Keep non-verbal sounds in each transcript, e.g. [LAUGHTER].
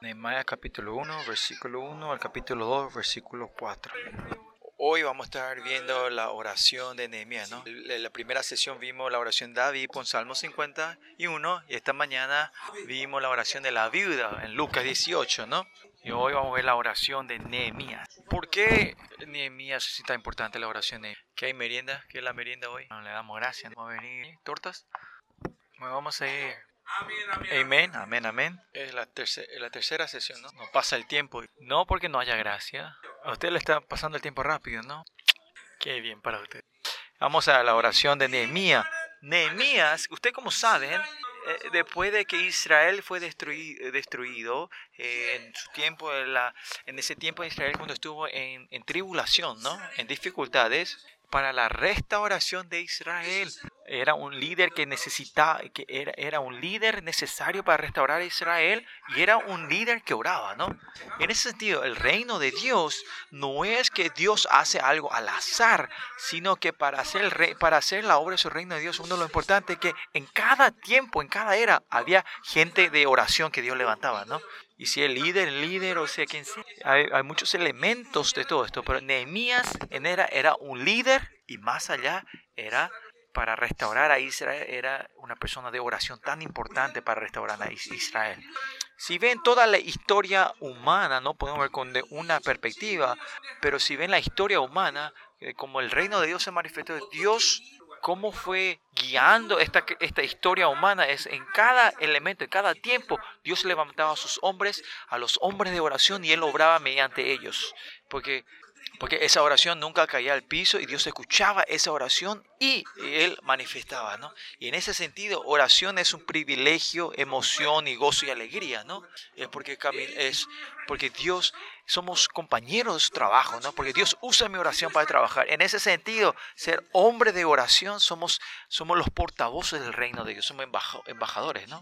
Nehemías capítulo 1, versículo 1 al capítulo 2, versículo 4. Hoy vamos a estar viendo la oración de Nehemías, ¿no? En la primera sesión vimos la oración de David con Salmo 51 y esta mañana vimos la oración de la viuda en Lucas 18, ¿no? Y hoy vamos a ver la oración de Nehemías. ¿Por qué Nehemías es tan importante la oración de ¿Qué hay merienda? ¿Qué es la merienda hoy? le damos gracias. ¿Vamos a venir tortas? Bueno, vamos a ir Amén, amén, amén. Es la, tercera, la tercera sesión, ¿no? No pasa el tiempo. No porque no haya gracia. A usted le está pasando el tiempo rápido, ¿no? Qué bien para usted. Vamos a la oración de Nehemías. Nehemías, usted como saben, eh, después de que Israel fue destruido, destruido eh, en su tiempo, en, la, en ese tiempo de Israel cuando estuvo en, en tribulación, ¿no? En dificultades, para la restauración de Israel. Era un líder que necesitaba, que era, era un líder necesario para restaurar a Israel y era un líder que oraba, ¿no? En ese sentido, el reino de Dios no es que Dios hace algo al azar, sino que para hacer, el rey, para hacer la obra de su reino de Dios, uno de lo importante es que en cada tiempo, en cada era, había gente de oración que Dios levantaba, ¿no? Y si el líder, el líder, o sea, quien hay, hay, muchos elementos de todo esto, pero Nehemías era, era un líder y más allá era para restaurar a Israel, era una persona de oración tan importante para restaurar a Israel. Si ven toda la historia humana, no podemos ver con una perspectiva, pero si ven la historia humana, eh, como el reino de Dios se manifestó, Dios cómo fue guiando esta, esta historia humana es en cada elemento, en cada tiempo, Dios levantaba a sus hombres, a los hombres de oración y Él obraba mediante ellos. Porque, porque esa oración nunca caía al piso y Dios escuchaba esa oración y Él manifestaba, ¿no? Y en ese sentido, oración es un privilegio, emoción y gozo y alegría, ¿no? Es porque, es porque Dios somos compañeros de su trabajo, ¿no? Porque Dios usa mi oración para trabajar. En ese sentido, ser hombre de oración somos, somos los portavoces del reino de Dios, somos embajadores, ¿no?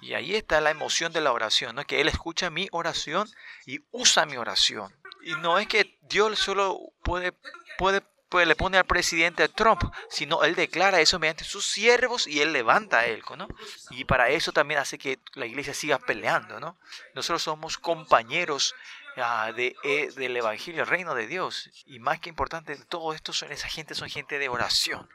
Y ahí está la emoción de la oración, ¿no? Que Él escucha mi oración y usa mi oración. Y no es que Dios solo puede, puede pues le pone al presidente Trump, sino él declara eso mediante sus siervos y él levanta a él, ¿no? Y para eso también hace que la iglesia siga peleando, ¿no? Nosotros somos compañeros Ah, de, eh, del Evangelio, el reino de Dios. Y más que importante, todo esto esa gente, son gente de oración.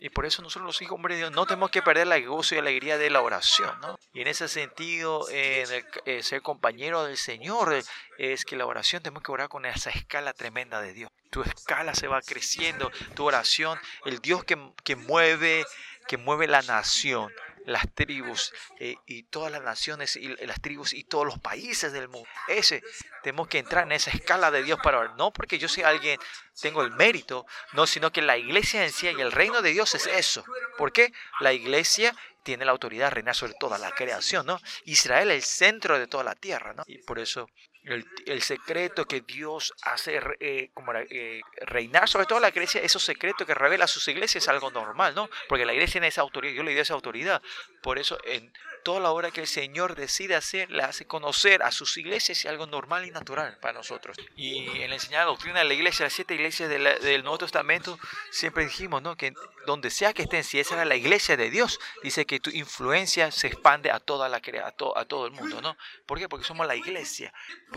Y por eso nosotros los hijos hombres de Dios no tenemos que perder la gozo y alegría de la oración. ¿no? Y en ese sentido, eh, ser compañero del Señor es que la oración tenemos que orar con esa escala tremenda de Dios. Tu escala se va creciendo, tu oración, el Dios que, que mueve, que mueve la nación las tribus eh, y todas las naciones y las tribus y todos los países del mundo. Ese, tenemos que entrar en esa escala de Dios para orar. No porque yo sea alguien, tengo el mérito, no, sino que la iglesia en sí y el reino de Dios es eso. ¿Por qué? La iglesia tiene la autoridad de reinar sobre toda la creación, ¿no? Israel es el centro de toda la tierra, ¿no? Y por eso el, secreto que Dios hace eh, como eh, reinar sobre toda la iglesia, esos secretos que revela a sus iglesias es algo normal, ¿no? Porque la iglesia tiene esa autoridad, Dios le dio esa autoridad. Por eso en toda la obra que el Señor decide hacer, le hace conocer a sus iglesias es algo normal y natural para nosotros. Y en la enseñada doctrina de la iglesia, las siete iglesias del Nuevo Testamento, siempre dijimos, ¿no? Que donde sea que estén, si esa era la iglesia de Dios, dice que tu influencia se expande a toda la a, a todo el mundo, ¿no? ¿Por qué? Porque somos la iglesia.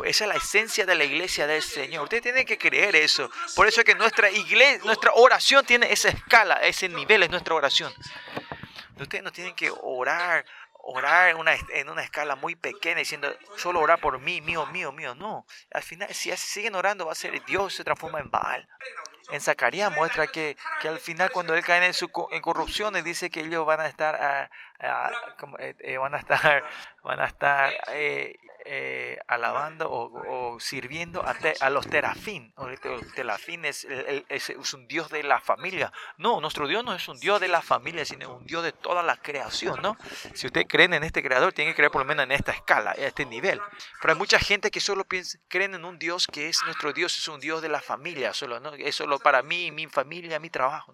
Esa es la esencia de la iglesia del Señor. Usted tiene que creer eso. Por eso es que nuestra iglesia, nuestra oración tiene esa escala, ese nivel es nuestra oración. Ustedes no tienen que orar orar en una, en una escala muy pequeña diciendo solo orar por mí, mío, mío, mío. No, al final si siguen orando va a ser Dios se transforma en Baal. En Zacarías muestra que, que al final cuando él cae en, su, en corrupciones dice que ellos van a estar, a, eh, eh, van a estar, van a estar eh, eh, alabando o, sirviendo a, los terafín. El terafín es, es, un Dios de la familia. No, nuestro Dios no es un Dios de la familia, sino un Dios de toda la creación. ¿no? Si ustedes creen en este creador, tienen que creer por lo menos en esta escala, en este nivel. Pero hay mucha gente que solo piensa, creen en un Dios que es nuestro Dios, es un Dios de la familia, solo, ¿no? es solo para mí, mi familia, mi trabajo.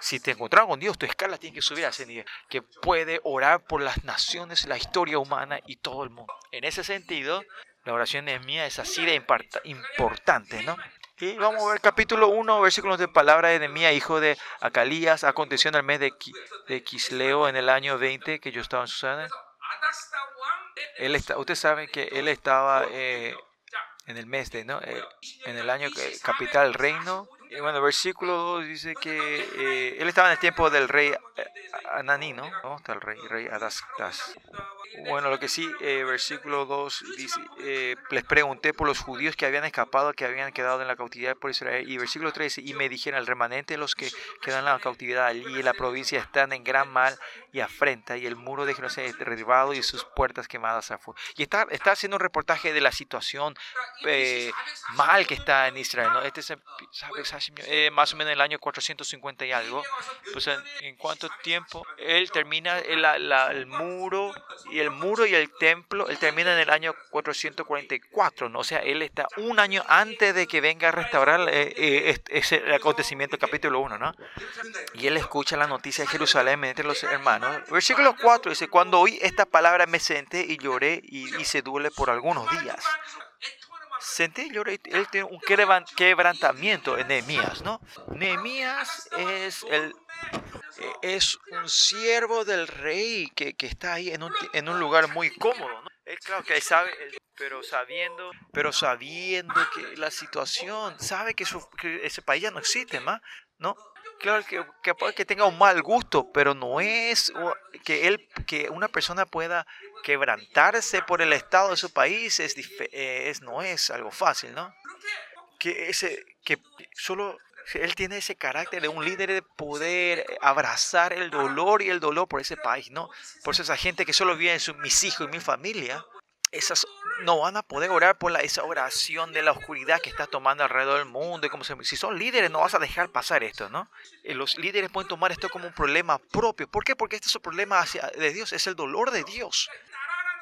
Si te encontrás con Dios, tu escala tiene que subir a ese nivel, que puede orar por las naciones, la historia humana y todo el mundo. En ese sentido, la oración de mía es así de importante, ¿no? Y vamos a ver capítulo 1, versículos de palabra de Nehemías, hijo de Acalías, aconteció en el mes de, de Quisleo, en el año 20, que yo estaba en Susana. Él está, usted sabe que él estaba eh, en el mes de, ¿no? Eh, en el año que capital reino. Y bueno, versículo 2 dice que eh, él estaba en el tiempo del rey Ananí, ¿no? ¿Dónde está el rey? Rey Adastas. Bueno, lo que sí, eh, versículo 2 dice, eh, les pregunté por los judíos que habían escapado, que habían quedado en la cautividad por Israel. Y versículo 3 dice, y me dijeron, el remanente de los que quedan en la cautividad allí en la provincia están en gran mal y afrenta, y el muro de Jerusalén derribado y sus puertas quemadas a fuego. Y está, está haciendo un reportaje de la situación eh, mal que está en Israel. ¿no? Este es más o menos en el año 450 y algo. Pues en, en cuánto tiempo él termina el, el muro y el muro y el templo, él termina en el año 444, ¿no? O sea, él está un año antes de que venga a restaurar eh, eh, ese acontecimiento, capítulo 1, ¿no? Y él escucha la noticia de Jerusalén entre los hermanos. Versículo 4 dice, cuando oí esta palabra me senté y lloré y hice duele por algunos días senté y lloré. Él tiene un quebrantamiento en Nehemías, ¿no? Nehemías es el es un siervo del rey que, que está ahí en un, en un, lugar muy cómodo. ¿no? Él claro que sabe, pero sabiendo, pero sabiendo que la situación, sabe que, su, que ese país ya no existe más, ¿no? Claro que, que puede que tenga un mal gusto, pero no es que él, que una persona pueda quebrantarse por el estado de su país es, es no es algo fácil, ¿no? Que ese, que solo él tiene ese carácter de un líder de poder abrazar el dolor y el dolor por ese país, ¿no? Por eso esa gente que solo vive en su, mis hijos y mi familia, esas no van a poder orar por la, esa oración de la oscuridad que está tomando alrededor del mundo. Y como si son líderes, no vas a dejar pasar esto, ¿no? Eh, los líderes pueden tomar esto como un problema propio. ¿Por qué? Porque este es un problema hacia, de Dios, es el dolor de Dios.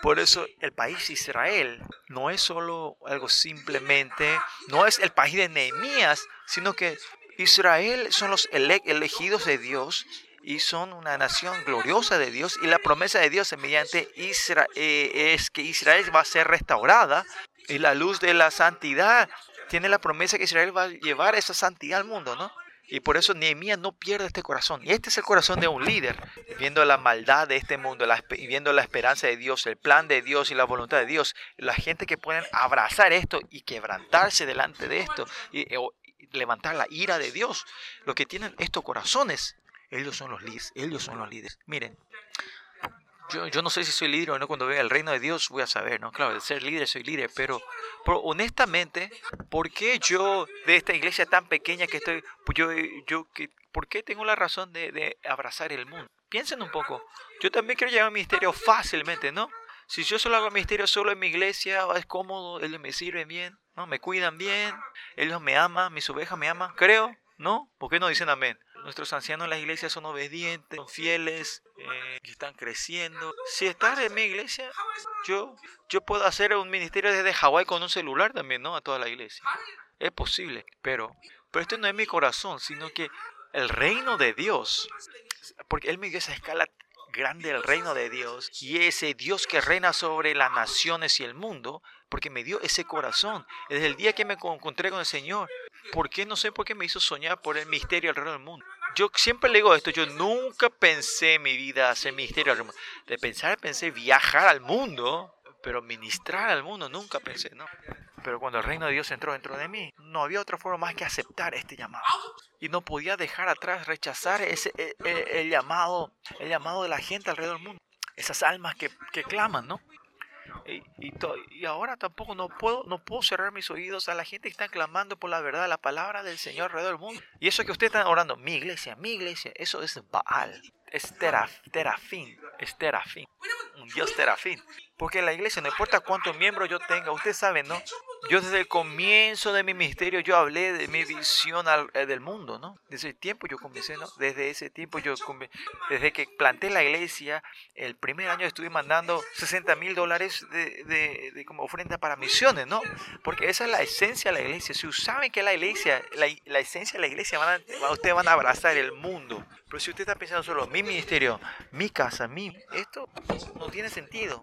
Por eso el país Israel no es solo algo simplemente, no es el país de Nehemías, sino que Israel son los elegidos de Dios y son una nación gloriosa de Dios y la promesa de Dios mediante Israel eh, es que Israel va a ser restaurada y la luz de la santidad tiene la promesa que Israel va a llevar esa santidad al mundo, ¿no? Y por eso Nehemías no pierde este corazón. Y este es el corazón de un líder, viendo la maldad de este mundo, la, viendo la esperanza de Dios, el plan de Dios y la voluntad de Dios. La gente que pueden abrazar esto y quebrantarse delante de esto y, levantar la ira de Dios. Los que tienen estos corazones, ellos son los líderes. Ellos son los líderes. Miren, yo, no sé si soy líder o no. Cuando vea el reino de Dios voy a saber, ¿no? Claro, de ser líder soy líder, pero, honestamente, ¿por qué yo de esta iglesia tan pequeña que estoy, pues yo, yo, ¿por qué tengo la razón de, de abrazar el mundo? Piensen un poco. Yo también quiero llevar mi ministerio fácilmente, ¿no? Si yo solo hago ministerio solo en mi iglesia, es cómodo, ellos me sirven bien, ¿no? Me cuidan bien, ellos me aman, mis ovejas me aman, creo, ¿no? ¿Por qué no dicen amén? Nuestros ancianos en las iglesias son obedientes, son fieles, eh, están creciendo. Si estás en mi iglesia, yo, yo puedo hacer un ministerio desde Hawái con un celular también, ¿no? A toda la iglesia. Es posible, pero, pero esto no es mi corazón, sino que el reino de Dios, porque Él me dio esa escala grande el reino de Dios y ese Dios que reina sobre las naciones y el mundo, porque me dio ese corazón. Desde el día que me encontré con el Señor, ¿por qué no sé por qué me hizo soñar por el misterio alrededor del mundo? Yo siempre le digo esto, yo nunca pensé en mi vida hacer misterio alrededor del mundo. De pensar pensé viajar al mundo, pero ministrar al mundo nunca pensé, ¿no? Pero cuando el reino de Dios entró dentro de mí, no había otra forma más que aceptar este llamado. Y no podía dejar atrás, rechazar ese, el, e, e, el llamado, el llamado de la gente alrededor del mundo. Esas almas que, que claman, ¿no? Y, y, ahora tampoco no puedo, no puedo cerrar mis oídos a la gente que está clamando por la verdad, la palabra del Señor alrededor del mundo. Y eso que ustedes están orando, mi iglesia, mi iglesia, eso es Baal, es terafín, es terafín, un Dios terafín. Porque en la iglesia, no importa cuántos miembros yo tenga, ustedes saben, ¿no? Yo desde el comienzo de mi ministerio, yo hablé de mi visión eh, del mundo, ¿no? Desde el tiempo yo comencé, ¿no? Desde ese tiempo yo, desde que planté la iglesia, el primer año estuve mandando 60 mil dólares de, de, como ofrenda para misiones, ¿no? Porque esa es la esencia de la iglesia. Si saben que la iglesia, la, la esencia de la iglesia, van a, ustedes van a abrazar el mundo. Pero si usted está pensando solo mi ministerio, mi casa, mi, esto no tiene sentido.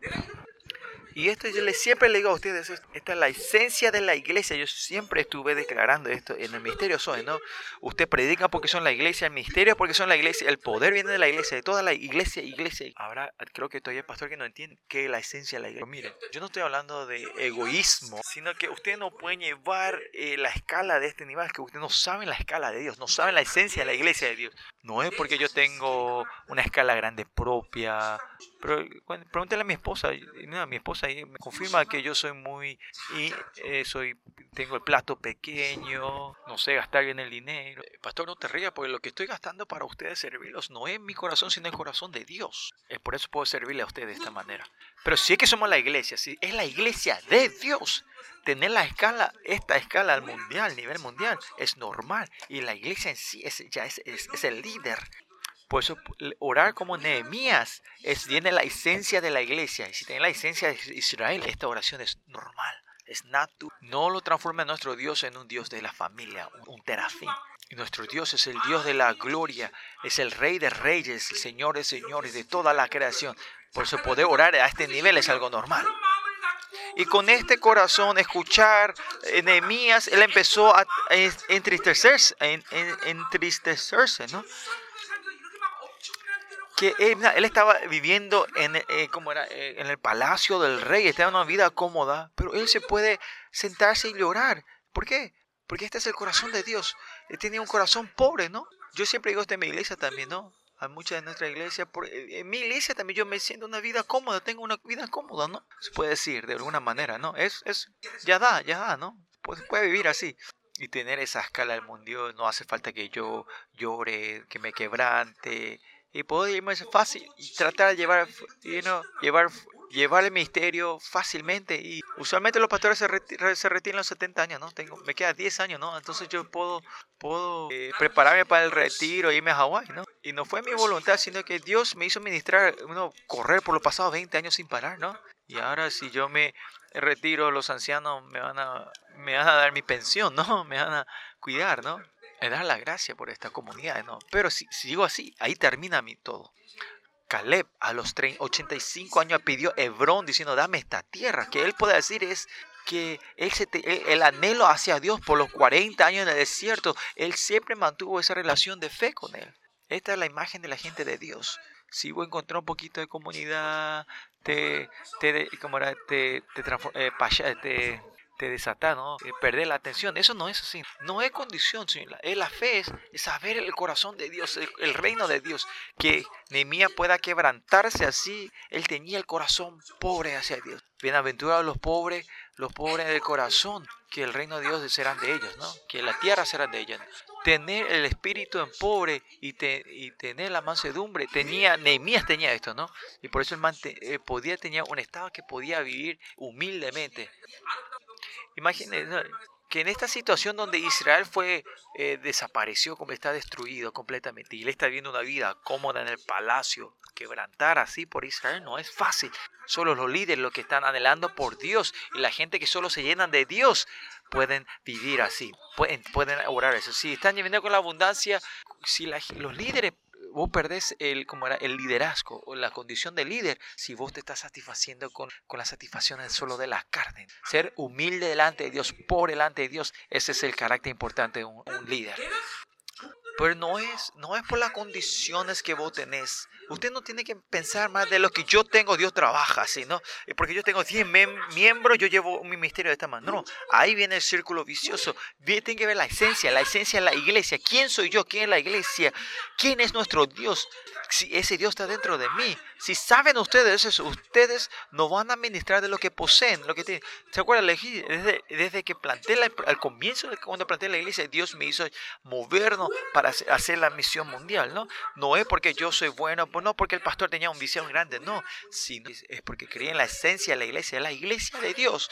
Y esto yo le, siempre le digo a ustedes, esta es la esencia de la iglesia. Yo siempre estuve declarando esto en el misterio soy, ¿no? Usted predica porque son la iglesia, el misterio porque son la iglesia, el poder viene de la iglesia, de toda la iglesia, iglesia. Ahora creo que todavía hay pastor que no entiende qué es la esencia de la iglesia. Pero yo no estoy hablando de egoísmo, sino que usted no puede llevar eh, la escala de este nivel, que usted no sabe la escala de Dios, no sabe la esencia de la iglesia de Dios. No es porque yo tengo una escala grande propia, pero pregúntale a mi esposa, mi esposa me confirma que yo soy muy, y eh, soy, tengo el plato pequeño, no sé gastar bien el dinero. Eh, pastor, no te rías, porque lo que estoy gastando para ustedes servirlos no es mi corazón, sino el corazón de Dios. Es por eso puedo servirle a ustedes de esta manera. Pero si es que somos la iglesia, si es la iglesia de Dios, tener la escala, esta escala al mundial, nivel mundial, es normal. Y la iglesia en sí es, ya es, es el líder. Por eso orar como Nehemías es, tiene la esencia de la iglesia. Y si tiene la esencia de Israel, esta oración es normal, es natural. No lo transforma nuestro Dios en un Dios de la familia, un, terafín. Y nuestro Dios es el Dios de la gloria, es el Rey de reyes, el señores, de toda la creación. Por eso poder orar a este nivel es algo normal. Y con este corazón, escuchar Nehemías, él empezó a entristecerse, entristecerse, ¿no? Que él, estaba viviendo en, eh, como era, eh, en el palacio del rey, estaba en una vida cómoda, pero él se puede sentarse y llorar. ¿Por qué? Porque este es el corazón de Dios. Él tenía un corazón pobre, ¿no? Yo siempre digo esto en mi iglesia también, ¿no? Hay muchas de nuestra iglesia. Eh, en mi iglesia también yo me siento una vida cómoda, tengo una vida cómoda, ¿no? Se puede decir de alguna manera, ¿no? Es, es, ya da, ya da, ¿no? Pues puede vivir así y tener esa escala del mundo. No hace falta que yo llore, que me quebrante, y irme fácil y tratar de llevar, llevar, llevar el misterio fácilmente. Y usualmente los pastores se, retiran a los 70 años, ¿no? Tengo, me queda 10 años, ¿no? Entonces yo puedo, puedo eh, prepararme para el retiro e irme a Hawái, ¿no? Y no fue mi voluntad, sino que Dios me hizo ministrar, uno, correr por los pasados 20 años sin parar, ¿no? Y ahora si yo me retiro, los ancianos me van a, me van a dar mi pensión, ¿no? [LAUGHS] Me van a cuidar, ¿no? Me da la gracia por esta comunidad, ¿no? Pero si, sigo así, ahí termina mi todo. Caleb a los 85 años pidió Hebrón diciendo, dame esta tierra. Que él puede decir es que el anhelo hacia Dios por los 40 años en el desierto, él siempre mantuvo esa relación de fe con él. Esta es la imagen de la gente de Dios. Si vos encontrás un poquito de comunidad, te, te, era, te, te te desata, ¿no? Eh, perder la atención. Eso no es así. No es condición, Señor. La fe es, saber el corazón de Dios, el, reino de Dios. Que Nehemías pueda quebrantarse así. Él tenía el corazón pobre hacia Dios. Bienaventurados los pobres, los pobres del corazón, que el reino de Dios serán de ellos, ¿no? Que la tierra será de ellos. Tener el espíritu en pobre y, y tener la mansedumbre. Tenía, Nehemías tenía esto, ¿no? Y por eso él eh, podía, tenía un estado que podía vivir humildemente. Imagínense que en esta situación donde Israel fue eh, desapareció, como está destruido completamente, y él está viviendo una vida cómoda en el palacio, quebrantar así por Israel no es fácil. Solo los líderes, los que están anhelando por Dios, y la gente que solo se llenan de Dios, pueden vivir así, pueden, pueden orar eso. Si están viviendo con la abundancia, si los líderes vos perdés el, como era, el liderazgo o la condición de líder si vos te estás satisfaciendo con, con la satisfacción solo de la carne. Ser humilde delante de Dios, por delante de Dios, ese es el carácter importante de un líder. Pero no es, no es por las condiciones que vos tenés. Usted no tiene que pensar más de lo que yo tengo, Dios trabaja así, ¿no? Porque yo tengo 10 miembros, yo llevo mi misterio de esta manera. No, ahí viene el círculo vicioso. Tiene que ver la esencia, la esencia de la iglesia. ¿Quién soy yo? ¿Quién es la iglesia? ¿Quién es nuestro Dios? Si ese Dios está dentro de mí. Si saben ustedes eso, ustedes no van a ministrar de lo que poseen, lo que tienen. ¿Se acuerdan? Desde, desde que planté al comienzo, de cuando planté la iglesia, Dios me hizo movernos para hacer la misión mundial, ¿no? No es porque yo soy bueno, pues no porque el pastor tenía un visión grande, no, sino es porque creía en la esencia de la iglesia, la iglesia de Dios.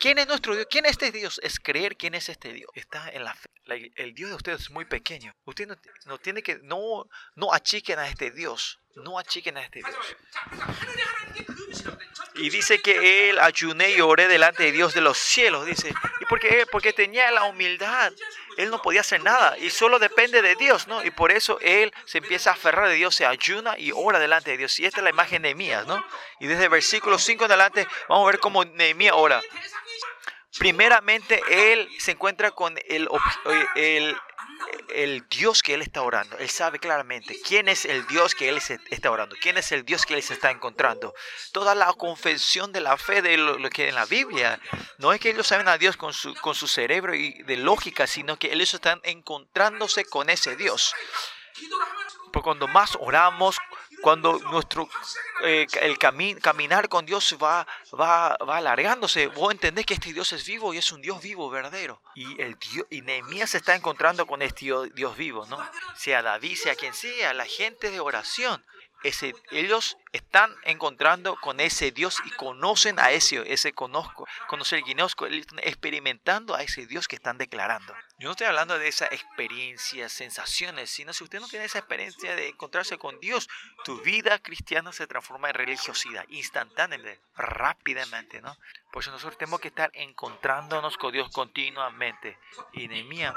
¿Quién es nuestro Dios? ¿Quién es este Dios? Es creer quién es este Dios. Está en la fe. el Dios de ustedes es muy pequeño. Usted no, tiene que, no, no achiquen a este Dios. No achiquen a este Dios. Y dice que él ayuné y oré delante de Dios de los cielos, dice. ¿Y por qué? Porque tenía la humildad. Él no podía hacer nada y solo depende de Dios, ¿no? Y por eso él se empieza a aferrar de Dios, se ayuna y ora delante de Dios. Y esta es la imagen de Nehemías, ¿no? Y desde el versículo 5 en adelante vamos a ver cómo Nehemías ora. Primeramente, él se encuentra con el, el, el Dios que él está orando. Él sabe claramente quién es el Dios que él está orando, quién es el Dios que él se está encontrando. Toda la confesión de la fe de lo, que en la Biblia, no es que ellos saben a Dios con su, con su cerebro y de lógica, sino que ellos están encontrándose con ese Dios. Porque cuando más oramos, cuando nuestro eh, el caminar con Dios va, va, va alargándose, vos entendés que este Dios es vivo y es un Dios vivo, verdadero. Y, el Dios, y Nehemías se está encontrando con este Dios vivo, ¿no? Sea David, sea quien sea, la gente de oración ese, ellos están encontrando con ese Dios y conocen a ese, ese conozco, conocer están experimentando a ese Dios que están declarando. Yo no estoy hablando de esa experiencia, sensaciones, sino si usted no tiene esa experiencia de encontrarse con Dios, tu vida cristiana se transforma en religiosidad instantáneamente, rápidamente, ¿no? Por eso nosotros tenemos que estar encontrándonos con Dios continuamente. Y Nehemías,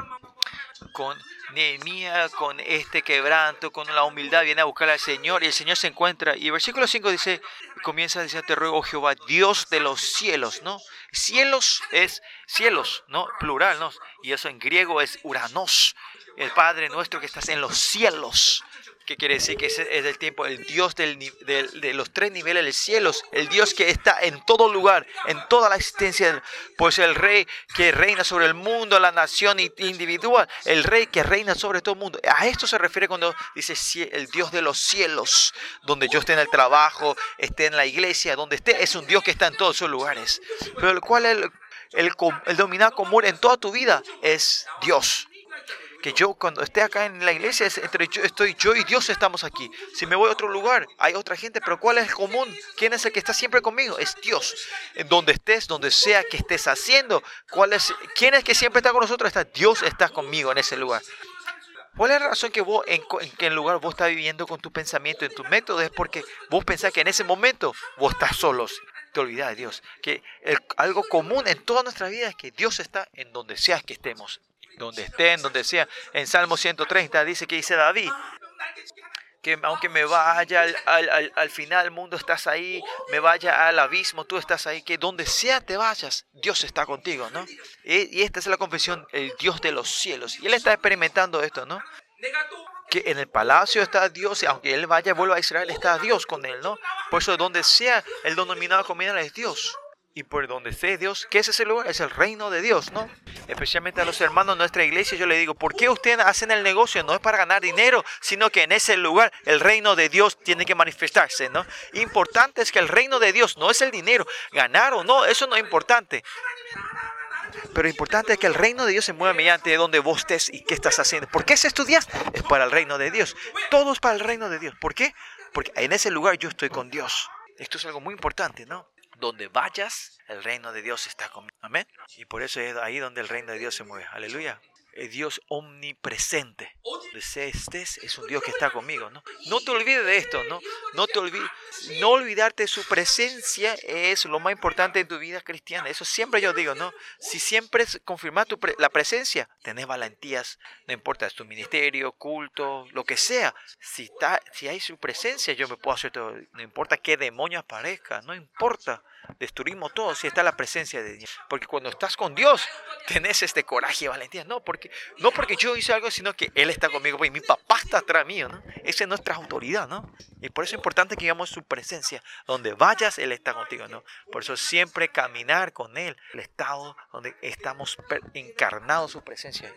con Nehemías, con este quebranto, con la humildad, viene a buscar al Señor y el Señor se encuentra. Y el versículo 5 dice, comienza a decir, te ruego Jehová, Dios de los cielos, ¿no? Cielos es cielos, ¿no? Plural, ¿no? Y eso en griego es uranos, el Padre nuestro que estás en los cielos. ¿Qué quiere decir? Que es, es el tiempo, el Dios de los tres niveles del cielo, el Dios que está en todo lugar, en toda la existencia, pues el Rey que reina sobre el mundo, la nación individual, el Rey que reina sobre todo el mundo. A esto se refiere cuando dice el Dios de los cielos, donde yo esté en el trabajo, esté en la iglesia, donde esté, es un Dios que está en todos sus lugares. Pero el cual el, el, el común en toda tu vida es Dios que yo cuando esté acá en la iglesia, entre yo, estoy yo y Dios estamos aquí. Si me voy a otro lugar, hay otra gente, pero ¿cuál es el común? ¿Quién es el que está siempre conmigo? Es Dios. En donde estés, donde sea que estés haciendo, ¿cuál es, ¿quién es que siempre está con nosotros? Está Dios está conmigo en ese lugar. ¿Cuál es la razón que vos, en, qué lugar vos estás viviendo con tu pensamiento, en tu método? Es porque vos pensás que en ese momento vos estás solos. Te olvidas de Dios. Que algo común en toda nuestra vida es que Dios está en donde sea que estemos donde estén, donde sea. En Salmo 130 dice que dice David, que aunque me vaya al, al, final del mundo estás ahí, me vaya al abismo, tú estás ahí, que donde sea te vayas, Dios está contigo, ¿no? Y, y esta es la confesión, el Dios de los cielos. Y él está experimentando esto, ¿no? que en el palacio está Dios y aunque él vaya y vuelva a Israel está Dios con él, ¿no? Por eso donde sea el denominado comida es Dios y por donde esté Dios, ¿qué es ese lugar? Es el reino de Dios, ¿no? Especialmente a los hermanos de nuestra iglesia, yo le digo, ¿por qué ustedes hacen el negocio? No es para ganar dinero, sino que en ese lugar el reino de Dios tiene que manifestarse, ¿no? Importante es que el reino de Dios no es el dinero, ganar o no, eso no es importante. Pero importante es que el reino de Dios se mueva mediante donde vos estés y qué estás haciendo. ¿Por qué se estudias? Es para el reino de Dios. Todo es para el reino de Dios. ¿Por qué? Porque en ese lugar yo estoy con Dios. Esto es algo muy importante, ¿no? Donde vayas, el reino de Dios está conmigo. Amén. Y por eso es ahí donde el reino de Dios se mueve. Aleluya. El Dios omnipresente. Donde estés, es un Dios que está conmigo, ¿no? No te olvides de esto, ¿no? No te olvides. No olvidarte de su presencia es lo más importante en tu vida cristiana. Eso siempre yo digo, ¿no? Si siempre confirmas tu la presencia, tenés valentías, no importa, es tu ministerio, culto, lo que sea. Si, está, si hay su presencia, yo me puedo hacer todo. No importa qué demonio aparezca, no importa destruimos todo si está la presencia de Dios. Porque cuando estás con Dios, tenés este coraje y valentía. No porque, no porque yo hice algo, sino que Él está conmigo. Y mi papá está atrás mío, ¿no? Esa es nuestra autoridad, ¿no? Y por eso es importante que digamos su presencia. Donde vayas, Él está contigo, ¿no? Por eso siempre caminar con Él, el estado donde estamos encarnados su presencia.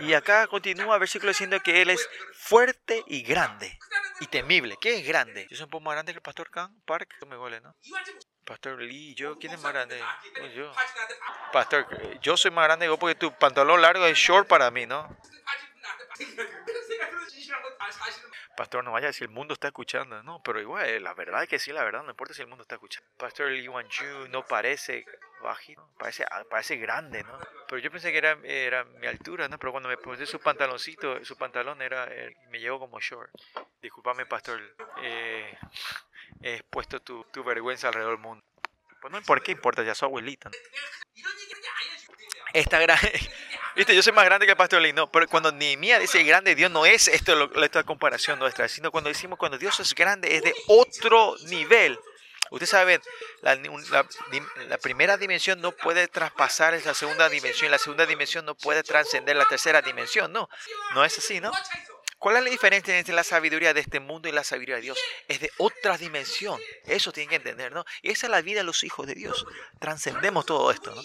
Y acá continúa el versículo diciendo que Él es fuerte y grande y temible. ¿Qué es grande? Yo soy un poco más grande que el pastor Khan Park. me huele, ¿no? Pastor Lee, yo, ¿quién es más grande? Pues yo. Pastor, yo soy más grande porque tu pantalón largo es short para mí, ¿no? [LAUGHS] Pastor, no vaya si el mundo está escuchando. No, pero igual, eh, la verdad es que sí, la verdad, no importa si el mundo está escuchando. Pastor Lee Wan no parece bajito, parece, ah, parece grande, ¿no? Pero yo pensé que era, era mi altura, ¿no? Pero cuando me puse su pantaloncito, su pantalón era, eh, me llegó como short. Disculpame, pastor. Eh, he puesto tu, tu vergüenza alrededor del mundo. Pues no, ¿por qué importa? Ya su abuelita. Esta gran... [LAUGHS] Viste, yo soy más grande que el pastor Lee, no, pero cuando Nehemías dice grande, Dios no es esto, esta comparación nuestra, sino cuando decimos cuando Dios es grande, es de otro nivel. Ustedes saben, la, la, primera dimensión no puede traspasar esa segunda dimensión, la segunda dimensión no puede trascender la tercera dimensión, no, no es así, ¿no? ¿Cuál es la diferencia entre la sabiduría de este mundo y la sabiduría de Dios? Es de otra dimensión. Eso tienen que entender, ¿no? Y esa es la vida de los hijos de Dios. Transcendemos todo esto, ¿no?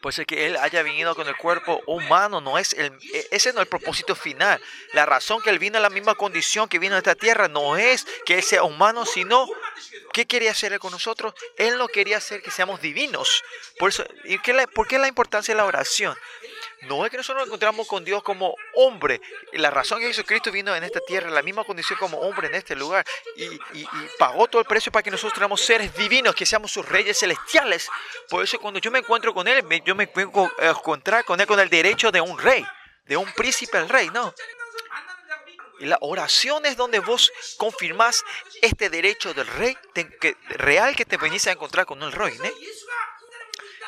Pues es que Él haya venido con el cuerpo humano, no es el, e, ese no es el propósito final. La razón que Él vino a la misma condición que vino a esta tierra no es que Él sea humano, sino ¿qué quería hacer Él con nosotros? Él no quería hacer que seamos divinos. Por eso, ¿y qué ¿por qué la importancia de la oración? No es que nosotros nos encontramos con Dios como hombre. La razón que Jesucristo vino en esta tierra, la misma condición como hombre en este lugar, y, pagó todo el precio para que nosotros seamos seres divinos, que seamos sus reyes celestiales. Por eso cuando yo me encuentro con Él, yo me vengo a encontrar con Él con el derecho de un rey, de un príncipe al rey, ¿no? Y la oración es donde vos confirmás este derecho del rey que, real que te venís a encontrar con el rey, ¿no?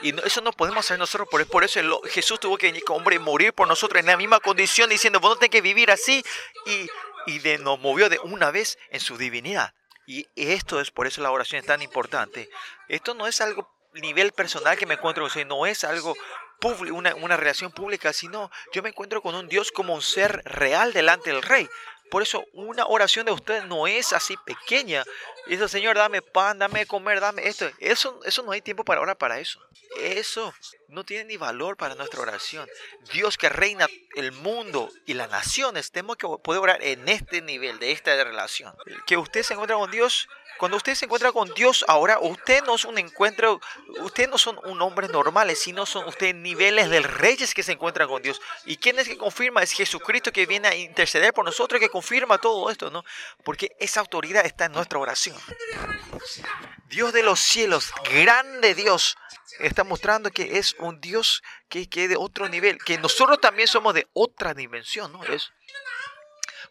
Y eso no podemos hacer nosotros. Por, por eso Jesús tuvo que venir como hombre morir por nosotros en la misma condición, diciendo, vos no tenés que vivir así. Y, y de, nos movió de una vez en su divinidad. Y esto es por eso la oración es tan importante. Esto no es algo nivel personal que me encuentro con no es algo una, una relación pública, sino yo me encuentro con un Dios como un ser real delante del Rey. Por eso una oración de ustedes no es así pequeña. Dice, Señor, dame pan, dame comer, dame esto. Eso, eso no hay tiempo para orar para eso. Eso no tiene ni valor para nuestra oración. Dios que reina el mundo y las naciones, tenemos que poder orar en este nivel, de esta relación. Que usted se encuentre con Dios cuando usted se encuentra con Dios ahora, usted no es un encuentro, usted no son un hombre normales, sino son usted niveles de reyes que se encuentran con Dios. ¿Y quién es que confirma? Es Jesucristo que viene a interceder por nosotros, que confirma todo esto, ¿no? Porque esa autoridad está en nuestra oración. Dios de los cielos, grande Dios, está mostrando que es un Dios que, que de otro nivel, que nosotros también somos de otra dimensión, ¿no? Es,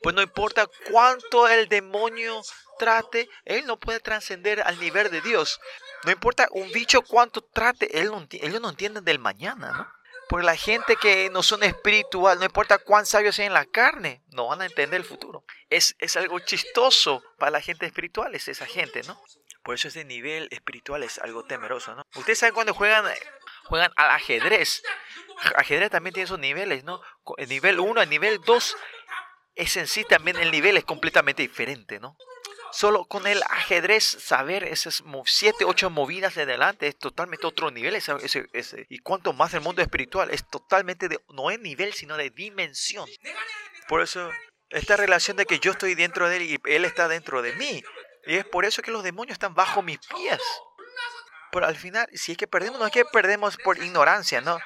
pues no importa cuánto el demonio trate, él no puede trascender al nivel de Dios. No importa un bicho cuánto trate, él no, ellos no entienden del mañana, ¿no? Porque la gente que no son espiritual, no importa cuán sabios sean en la carne, no van a entender el futuro. Es, es algo chistoso para la gente espiritual, es esa gente, ¿no? Por eso ese nivel espiritual es algo temeroso, ¿no? Ustedes saben cuando juegan, juegan al ajedrez. Ajedrez también tiene esos niveles, ¿no? El nivel 1, el nivel 2 es en sí también el nivel es completamente diferente, ¿no? Solo con el ajedrez saber esas siete, ocho movidas de adelante es totalmente otro nivel. Ese, ese, y cuanto más el mundo espiritual es totalmente de, no es nivel, sino de dimensión. Por eso, esta relación de que yo estoy dentro de él y él está dentro de mí. Y es por eso que los demonios están bajo mis pies. Pero al final, si es que perdemos, no es que perdemos por ignorancia, ¿no?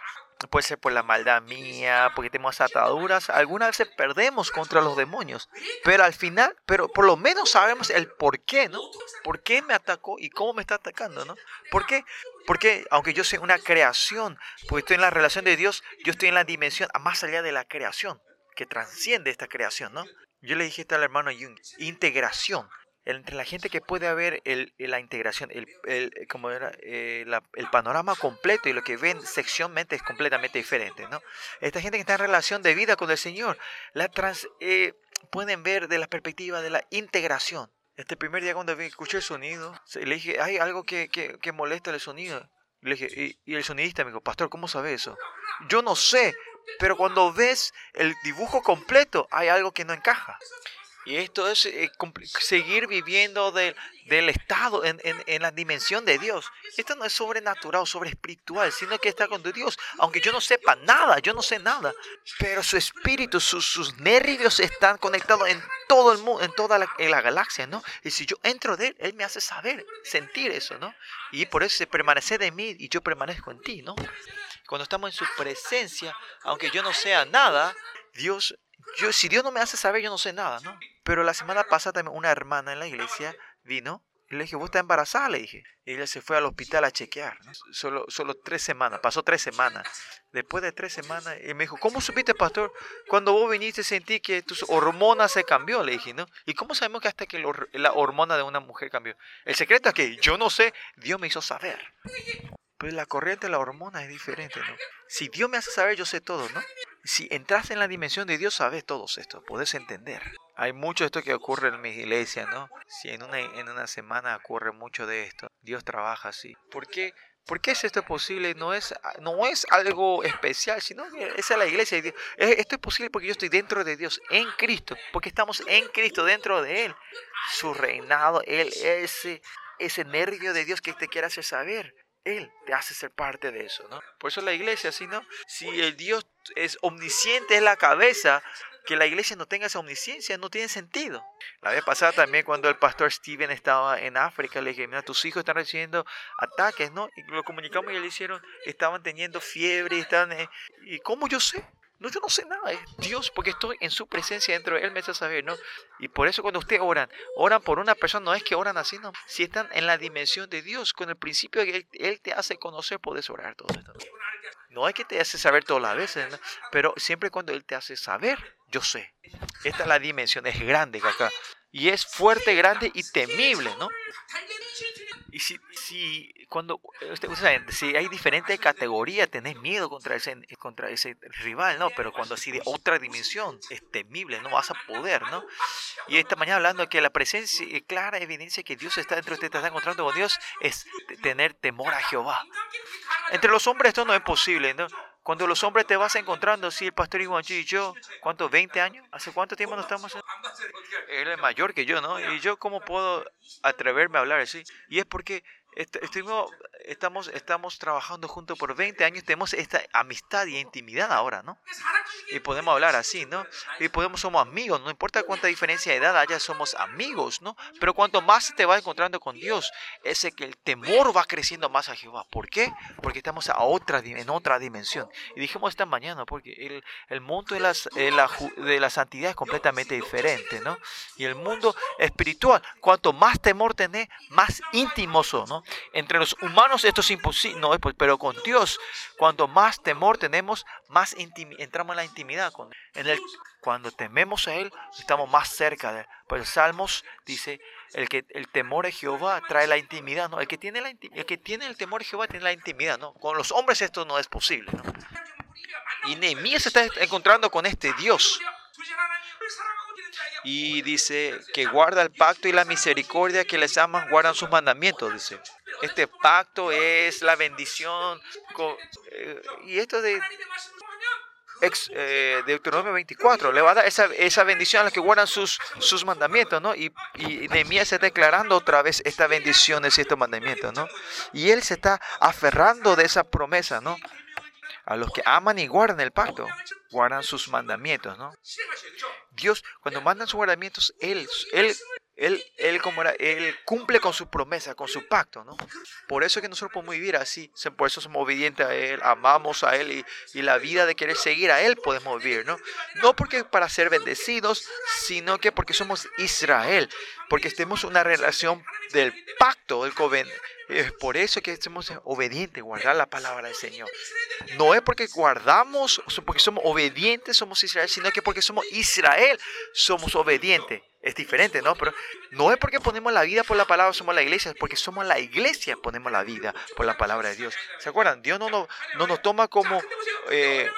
Puede ser por la maldad mía, porque tenemos ataduras. Algunas veces perdemos contra los demonios, pero al final, pero por lo menos sabemos el por qué, ¿no? ¿Por qué me atacó y cómo me está atacando, ¿no? ¿Por qué? Porque aunque yo soy una creación, porque estoy en la relación de Dios, yo estoy en la dimensión más allá de la creación, que transciende esta creación, ¿no? Yo le dije al hermano Jung, integración entre la gente que puede haber el, la integración, el, el como era, eh, el panorama completo y lo que ven seccionmente es completamente diferente, ¿no? Esta gente que está en relación de vida con el Señor, la trans, eh, pueden ver de la perspectiva de la integración. Este primer día cuando escuché el sonido, le dije, hay algo que, que, que molesta el sonido. Le dije, y, y el sonidista me dijo, pastor, ¿cómo sabe eso? Yo no sé, pero cuando ves el dibujo completo, hay algo que no encaja. Y esto es eh, seguir viviendo del, del estado en, en, en, la dimensión de Dios. Esto no es sobrenatural, sobre espiritual, sino que está con Dios. Aunque yo no sepa nada, yo no sé nada. Pero su espíritu, sus, sus nervios están conectados en todo el mundo, en toda la, en la, galaxia, ¿no? Y si yo entro de Él, Él me hace saber, sentir eso, ¿no? Y por eso se permanece de mí y yo permanezco en ti, ¿no? Cuando estamos en su presencia, aunque yo no sea nada, Dios yo, si Dios no me hace saber, yo no sé nada, ¿no? Pero la semana pasada también una hermana en la iglesia vino Y le dije, ¿vos estás embarazada? Le dije. Y ella se fue al hospital a chequear. Solo, solo tres semanas, pasó tres semanas. Después de tres semanas, y me dijo, ¿cómo supiste, pastor? Cuando vos viniste sentí que tus hormonas se cambió, le dije, ¿no? ¿Y cómo sabemos que hasta que la hormona de una mujer cambió? El secreto es que yo no sé, Dios me hizo saber. Pero la corriente de la hormona es diferente, ¿no? Si Dios me hace saber, yo sé todo, ¿no? Si entras en la dimensión de Dios, sabes todo esto, puedes entender. Hay mucho de esto que ocurre en mi iglesia, ¿no? Si en una, en una semana ocurre mucho de esto, Dios trabaja así. ¿Por qué? ¿Por qué es esto posible? No es, no es algo especial, sino que es la iglesia de. Esto es posible porque yo estoy dentro de Dios, en Cristo, porque estamos en Cristo, dentro de Él. Su reinado, Él, ese, ese nervio de Dios que te quiere hacer saber. Él te hace ser parte de eso, ¿no? Por eso la iglesia, ¿sí, no? Si el Dios es omnisciente, es la cabeza, que la iglesia no tenga esa omnisciencia no tiene sentido. La vez pasada también cuando el pastor Steven estaba en África, le dije, mira, tus hijos están recibiendo ataques, ¿no? Y lo comunicamos y le hicieron, estaban teniendo fiebre, estaban, eh, ¿y cómo yo sé? No, yo no sé nada, es Dios, porque estoy en su presencia dentro de Él, me hace saber, ¿no? Y por eso cuando ustedes oran, oran por una persona, no es que oran así, no. Si están en la dimensión de Dios, con el principio que Él, te hace conocer, puedes orar todo esto. No hay que te hace saber todas las veces, ¿no? pero siempre cuando Él te hace saber, yo sé. Esta es la dimensión, es grande acá. Y es fuerte, grande y temible, ¿no? Y si, si cuando si hay diferentes categorías, tenés miedo contra ese, contra ese rival, ¿no? Pero cuando así de otra dimensión, es temible, no vas a poder, ¿no? Y esta mañana hablando que la presencia, clara evidencia que Dios está dentro de usted, te está encontrando con Dios, es tener temor a Jehová. Entre los hombres esto no es posible, ¿no? Cuando los hombres te vas encontrando, si el pastor Iguanchi y yo, ¿cuántos? ¿20 años? ¿Hace cuánto tiempo nos estamos? Él es mayor que yo, ¿no? Y yo, ¿cómo puedo atreverme a hablar así? Y es porque estuvimos, estamos, estamos trabajando juntos por 20 años, tenemos esta amistad y intimidad ahora, ¿no? Y podemos hablar así, ¿no? Y podemos, somos amigos, no importa cuánta diferencia de edad haya, somos amigos, ¿no? Pero cuanto más te vas encontrando con Dios, ese que el temor va creciendo más a Jehová. ¿Por qué? Porque estamos a otra, en otra dimensión. Y dijimos esta mañana, porque el, el mundo de, las, de, la, de la santidad es completamente diferente, ¿no? Y el mundo espiritual, cuanto más temor tenés, más íntimo ¿no? Entre los humanos esto es imposible, no, pues, pero con Dios, cuanto más temor tenemos, más entramos en la intimidad con En el, cuando tememos a Él, estamos más cerca de Él. Pues Salmos dice, el que el temor de Jehová trae la intimidad, ¿no? El que tiene, la, el, que tiene el temor de Jehová tiene la intimidad, ¿no? Con los hombres esto no es posible, ¿no? Y Nehemías se está encontrando con este Dios y dice que guarda el pacto y la misericordia que les aman, guardan sus mandamientos, dice. Este pacto es la bendición. Eh, y esto de ex, eh, Deuteronomio 24, le va a dar esa, esa, bendición a los que guardan sus, sus mandamientos, ¿no? Y, y Nehemías está declarando otra vez esta bendición de estos mandamientos, ¿no? Y él se está aferrando de esa promesa, ¿no? A los que aman y guardan el pacto, guardan sus mandamientos, ¿no? Dios, cuando mandan sus mandamientos, Él, Él, Él, Él, como era, Él cumple con su promesa, con su pacto, ¿no? Por eso es que nosotros podemos vivir así, por eso somos obedientes a Él, amamos a Él y, la vida de querer seguir a Él podemos vivir, ¿no? No porque para ser bendecidos, sino que porque somos Israel, porque tenemos una relación del pacto, del covenant es por eso que somos obedientes, guardar la palabra del Señor. No es porque guardamos, porque somos obedientes, somos Israel, sino que porque somos Israel, somos obedientes. Es diferente, ¿no? Pero no es porque ponemos la vida por la palabra, somos la iglesia, es porque somos la iglesia, ponemos la vida por la palabra de Dios. ¿Se acuerdan? Dios no, no, no nos toma como, eh,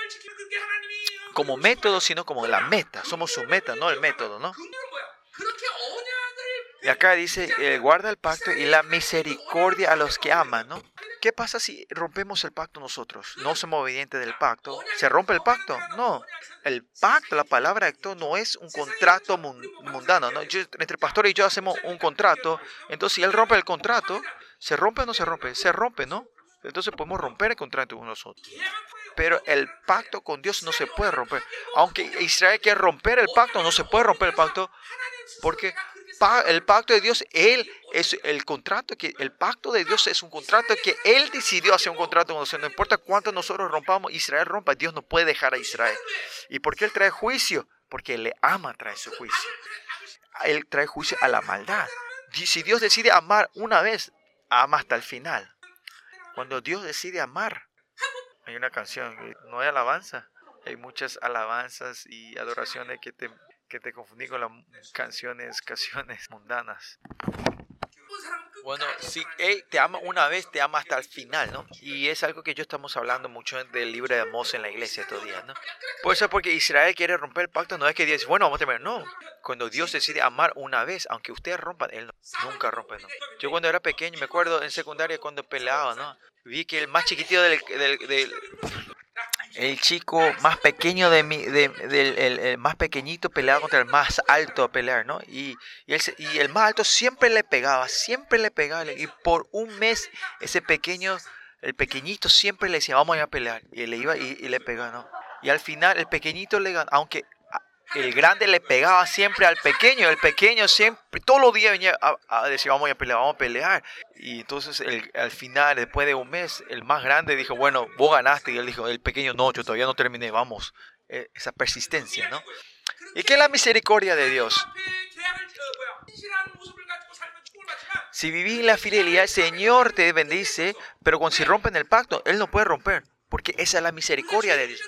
como método, sino como la meta. Somos su meta, no el método, ¿no? Y acá dice, eh, guarda el pacto y la misericordia a los que aman, ¿no? ¿Qué pasa si rompemos el pacto nosotros? No somos obedientes del pacto. ¿Se rompe el pacto? No. El pacto, la palabra acto, no es un contrato mundano, ¿no? entre el pastor y yo hacemos un contrato. Entonces, si él rompe el contrato, ¿se rompe o no se rompe? Se rompe, ¿no? Entonces podemos romper el contrato con nosotros. Pero el pacto con Dios no se puede romper. Aunque Israel quiere romper el pacto, no se puede romper el pacto porque el pacto de Dios, Él es el contrato que el pacto de Dios es un contrato que Él decidió hacer un contrato con nosotros. No importa cuánto nosotros rompamos, Israel rompa, Dios no puede dejar a Israel. ¿Y por qué Él trae juicio? Porque Él le ama traer su juicio. Él trae juicio a la maldad. si Dios decide amar una vez, ama hasta el final. Cuando Dios decide amar, hay una canción, no hay alabanza, hay muchas alabanzas y adoraciones que te, que te confundí con las canciones, canciones [LAUGHS] mundanas. Bueno, si Él te ama una vez, te ama hasta el final, ¿no? Y es algo que yo estamos hablando mucho del libro de Amós en la iglesia estos días, ¿no? Por eso porque Israel quiere romper el pacto, no es que dice, bueno, vamos a terminar, no. Cuando Dios decide amar una vez, aunque ustedes rompan, Él nunca rompe, ¿no? Yo cuando era pequeño, me acuerdo en secundaria cuando peleaba, ¿no? Vi que el más chiquitito del, del el chico más pequeño de mi, de, el, más pequeñito peleaba contra el más alto a pelear, ¿no? Y, y, el, y el más alto siempre le pegaba, siempre le pegaba. Y por un mes ese pequeño, el pequeñito siempre le decía, vamos a ir a pelear. Y le iba y, y le pegaba, ¿no? Y al final el pequeñito le ganó, aunque el grande le pegaba siempre al pequeño, el pequeño siempre, todos los días venía a, decir, vamos a pelear, vamos a pelear. Y entonces el, al final, después de un mes, el más grande dijo, bueno, vos ganaste. Y él dijo, el pequeño, no, yo todavía no terminé, vamos. Eh, esa persistencia, ¿no? ¿Y qué es la misericordia de Dios? Si vivís la fidelidad, el Señor te bendice, pero cuando si rompen el pacto, Él no puede romper, porque esa es la misericordia de Dios.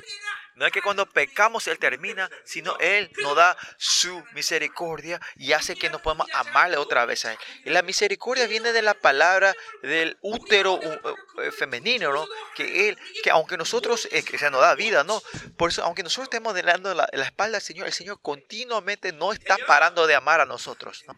No es que cuando pecamos Él termina, sino Él nos da su misericordia y hace que nos podamos amarle otra vez a Él. Y la misericordia viene de la palabra del útero eh, femenino, ¿no? Que Él, que aunque nosotros, eh, que se nos da vida, ¿no? Por eso, aunque nosotros estemos delante la, la espalda del Señor, el Señor continuamente no está parando de amar a nosotros, ¿no?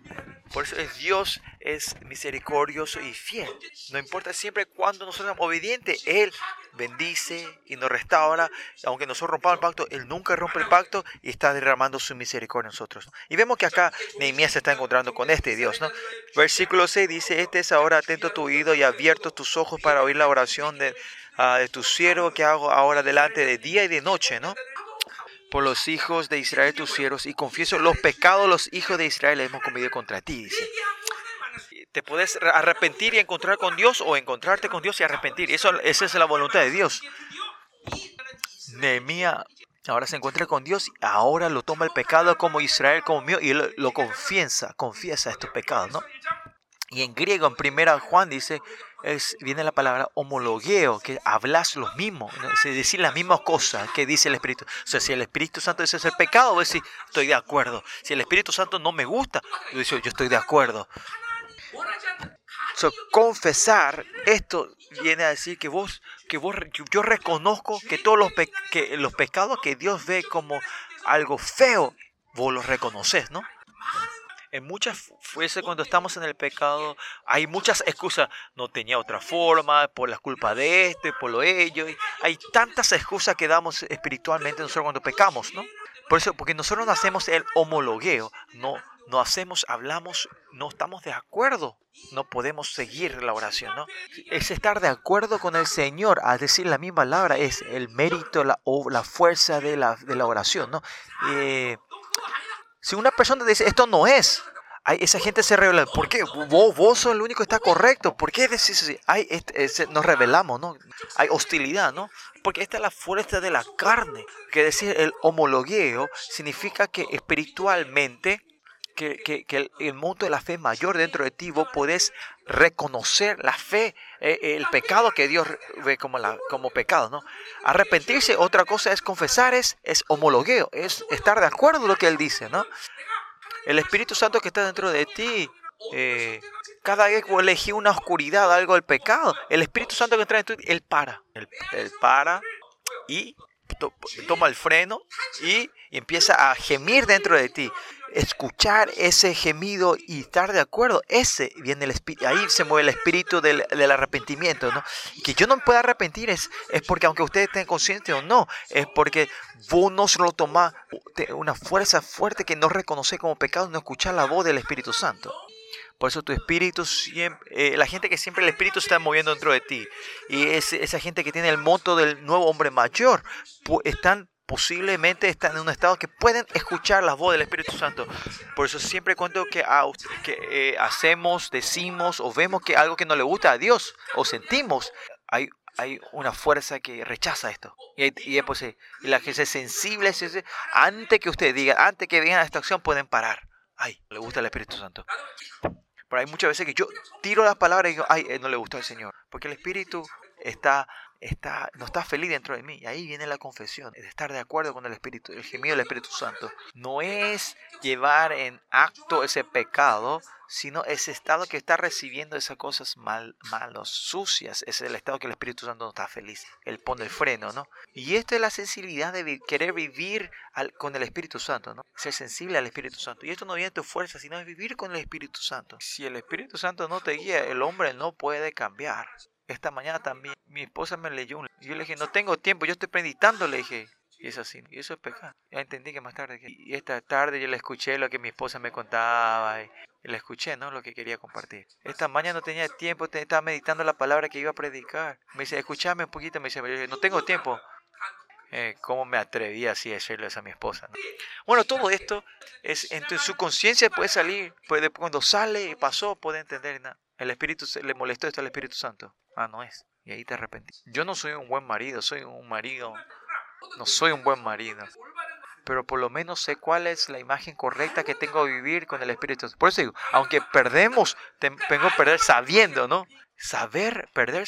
Por eso es Dios es misericordioso y fiel. No importa siempre cuando nosotros somos obedientes, Él bendice y nos restaura. Aunque nosotros rompamos el pacto, Él nunca rompe el pacto y está derramando su misericordia en nosotros. Y vemos que acá Nehemías se está encontrando con este Dios. ¿no? Versículo 6 dice, este es ahora atento tu oído y abierto tus ojos para oír la oración de, uh, de tu siervo que hago ahora delante de día y de noche. ¿no? Por los hijos de Israel tus siervos y confieso los pecados de los hijos de Israel hemos cometido contra ti. Dice te puedes arrepentir y encontrar con Dios o encontrarte con Dios y arrepentir. Eso, esa es la voluntad de Dios. Nehemías ahora se encuentra con Dios ahora lo toma el pecado como Israel, como mío, y lo, lo confiesa, confiesa estos pecados, ¿no? Y en griego, en primera Juan dice, es, viene la palabra homologueo, que hablas lo mismo, es decir las mismas cosas que dice el Espíritu. O sea, si el Espíritu Santo dice el pecado, voy a decir, estoy de acuerdo. Si el Espíritu Santo no me gusta, yo digo, yo estoy de acuerdo confesar esto viene a decir que vos, que vos, yo reconozco que todos los, que los pecados que Dios ve como algo feo, vos los reconoces, ¿no? En muchas veces cuando estamos en el pecado hay muchas excusas. No tenía otra forma, por la culpa de este, por lo ello. Hay tantas excusas que damos espiritualmente nosotros cuando pecamos, ¿no? Por eso, porque nosotros no hacemos el homologueo, no, no hacemos, hablamos, no estamos de acuerdo, no podemos seguir la oración, ¿no? Es estar de acuerdo con el Señor, a decir la misma palabra, es el mérito la, o la fuerza de la, de la oración, ¿no? Eh, si una persona dice, esto no es, hay, esa gente se revela, ¿por qué? Vos, vos sos el único que está correcto, ¿por qué decís así? Hay, este, nos revelamos, ¿no? Hay hostilidad, ¿no? Porque esta es la fuerza de la carne, que decir el homologueo significa que espiritualmente que, que, el, monto de la fe mayor dentro de ti, vos podés reconocer la fe, eh, el pecado que Dios ve como, la, como pecado, ¿no? Arrepentirse, otra cosa es confesar, es, es homologueo, es estar de acuerdo con lo que Él dice, ¿no? El Espíritu Santo que está dentro de ti, eh, cada vez que elegí una oscuridad, algo del pecado, el Espíritu Santo que entra en ti, Él para, Él, para y toma el freno y, empieza a gemir dentro de ti escuchar ese gemido y estar de acuerdo, ese viene el espíritu, ahí se mueve el espíritu del, arrepentimiento, ¿no? Que yo no me pueda arrepentir es, es porque aunque ustedes estén conscientes o no, es porque vos no lo tomás una fuerza fuerte que no reconoce como pecado, no escuchar la voz del Espíritu Santo. Por eso tu espíritu siempre, eh, la gente que siempre el espíritu está moviendo dentro de ti y es, esa gente que tiene el moto del nuevo hombre mayor, están posiblemente están en un estado que pueden escuchar la voz del Espíritu Santo. Por eso siempre cuando que, que eh, hacemos, decimos o vemos que algo que no le gusta a Dios o sentimos, hay, hay una fuerza que rechaza esto. Y, y, pues, y la gente sensible, antes que usted diga, antes que vean esta acción, pueden parar. Ay, le gusta el Espíritu Santo. Pero hay muchas veces que yo tiro las palabras y digo, ay, no le gustó al Señor. Porque el Espíritu está, está, no está feliz dentro de mí. Ahí viene la confesión, de estar de acuerdo con el Espíritu, el gemido del Espíritu Santo. No es llevar en acto ese pecado, sino ese estado que está recibiendo esas cosas mal, malos, sucias. Es el estado que el Espíritu Santo no está feliz. Él pone el freno, ¿no? Y esto es la sensibilidad de querer vivir con el Espíritu Santo, ¿no? Ser sensible al Espíritu Santo. Y esto no viene de tu fuerza, sino de vivir con el Espíritu Santo. Si el Espíritu Santo no te guía, el hombre no puede cambiar. Esta mañana también mi esposa me leyó un... Yo le dije, no tengo tiempo, yo estoy predicando, le dije. Y es así, y eso es pecado. Ya entendí que más tarde, y esta tarde yo le escuché lo que mi esposa me contaba, y, le escuché, ¿no? Lo que quería compartir. Esta mañana no tenía tiempo, estaba meditando la palabra que iba a predicar. Me dice, escúchame un poquito, me dice, no tengo tiempo. Eh, ¿Cómo me atreví así a decirle eso a mi esposa? Bueno, todo esto es en su conciencia puede salir, puede, cuando sale y pasó, puede entender nada. El Espíritu le molestó esto al Espíritu Santo. Ah, no es. Y ahí te arrepentí. Yo no soy un buen marido, soy un marido. No soy un buen marido. Pero por lo menos sé cuál es la imagen correcta que tengo que vivir con el Espíritu Santo. Por eso digo, aunque perdemos, tengo que perder sabiendo, ¿no? Saber, perder,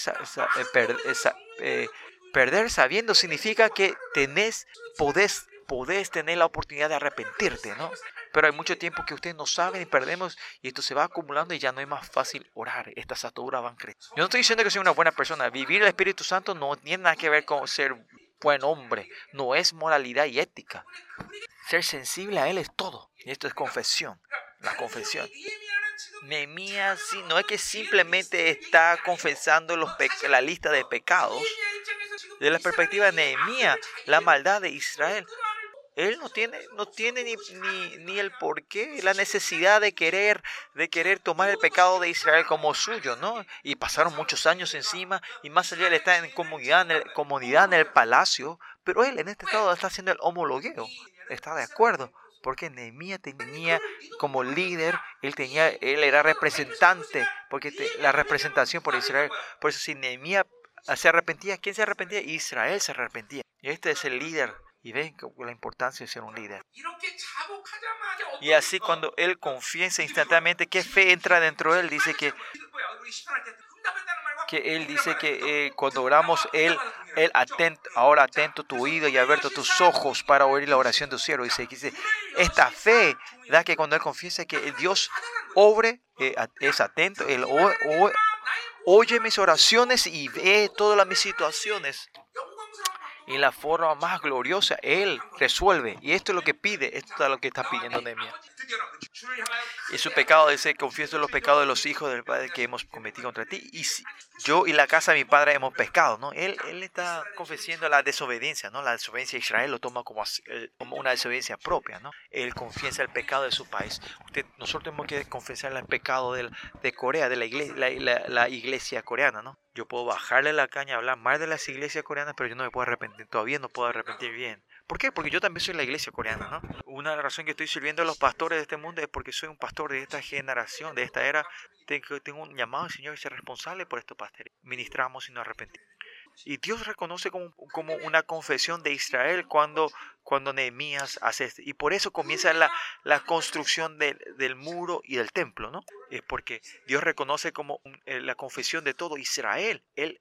eh, eh, perder sabiendo significa que tenés, podés, podés tener la oportunidad de arrepentirte, ¿no? Pero hay mucho tiempo que ustedes no saben y perdemos y esto se va acumulando y ya no es más fácil orar. Estas ataduras van creciendo. Yo no estoy diciendo que soy una buena persona. Vivir el Espíritu Santo no tiene nada que ver con ser buen hombre. No es moralidad y ética. Ser sensible a Él es todo. Y esto es confesión. La confesión. Nehemías sí, no es que simplemente está confesando la lista de pecados. De la perspectiva de Nehemías, la maldad de Israel él no tiene, no tiene ni, ni, ni, el porqué, la necesidad de querer, de querer tomar el pecado de Israel como suyo, ¿no? Y pasaron muchos años encima y más allá él está en comunidad en el, comunidad en el palacio, pero él en este estado está haciendo el homologueo, está de acuerdo. Porque Nehemías tenía como líder, él tenía, él era representante, porque la representación por Israel. Por eso si Nehemías se arrepentía, ¿quién se arrepentía? Israel se arrepentía. Este es el líder y ven la importancia de ser un líder. Y así cuando él confiesa instantáneamente, ¿qué fe entra dentro de él? Dice que, que él dice que eh, cuando oramos, él, él atento, ahora atento tu oído y abierto tus ojos para oír la oración de tu siervo. Dice, dice esta fe da que cuando él confiesa que Dios obre, eh, es atento, él oye mis oraciones y ve todas mis situaciones y la forma más gloriosa Él resuelve. Y esto es lo que pide, esto es lo que está pidiendo Nehemías. Y su pecado dice, confieso los pecados de los hijos del Padre que hemos cometido contra ti. Y yo y la casa de mi padre hemos pecado, ¿no? Él, él está confesando la desobediencia, ¿no? La desobediencia de Israel lo toma como, eh, una desobediencia propia, ¿no? Él confiesa el pecado de su país. Usted, nosotros tenemos que confesar el pecado de, de Corea, de la iglesia, la, iglesia coreana, ¿no? Yo puedo bajarle la caña, hablar más de las iglesias coreanas, pero yo no me puedo arrepentir, todavía no puedo arrepentir bien. ¿Por qué? Porque yo también soy la iglesia coreana, ¿no? Una de razones que estoy sirviendo a los pastores de este mundo es porque soy un pastor de esta generación, de esta era. Tengo, un llamado al Señor y ser responsable por estos pastores. Ministramos y no arrepentimos. Y Dios reconoce como, como, una confesión de Israel cuando, cuando Nehemías hace esto. Y por eso comienza la, la construcción del, del, muro y del templo, ¿no? Es porque Dios reconoce como eh, la confesión de todo Israel. Él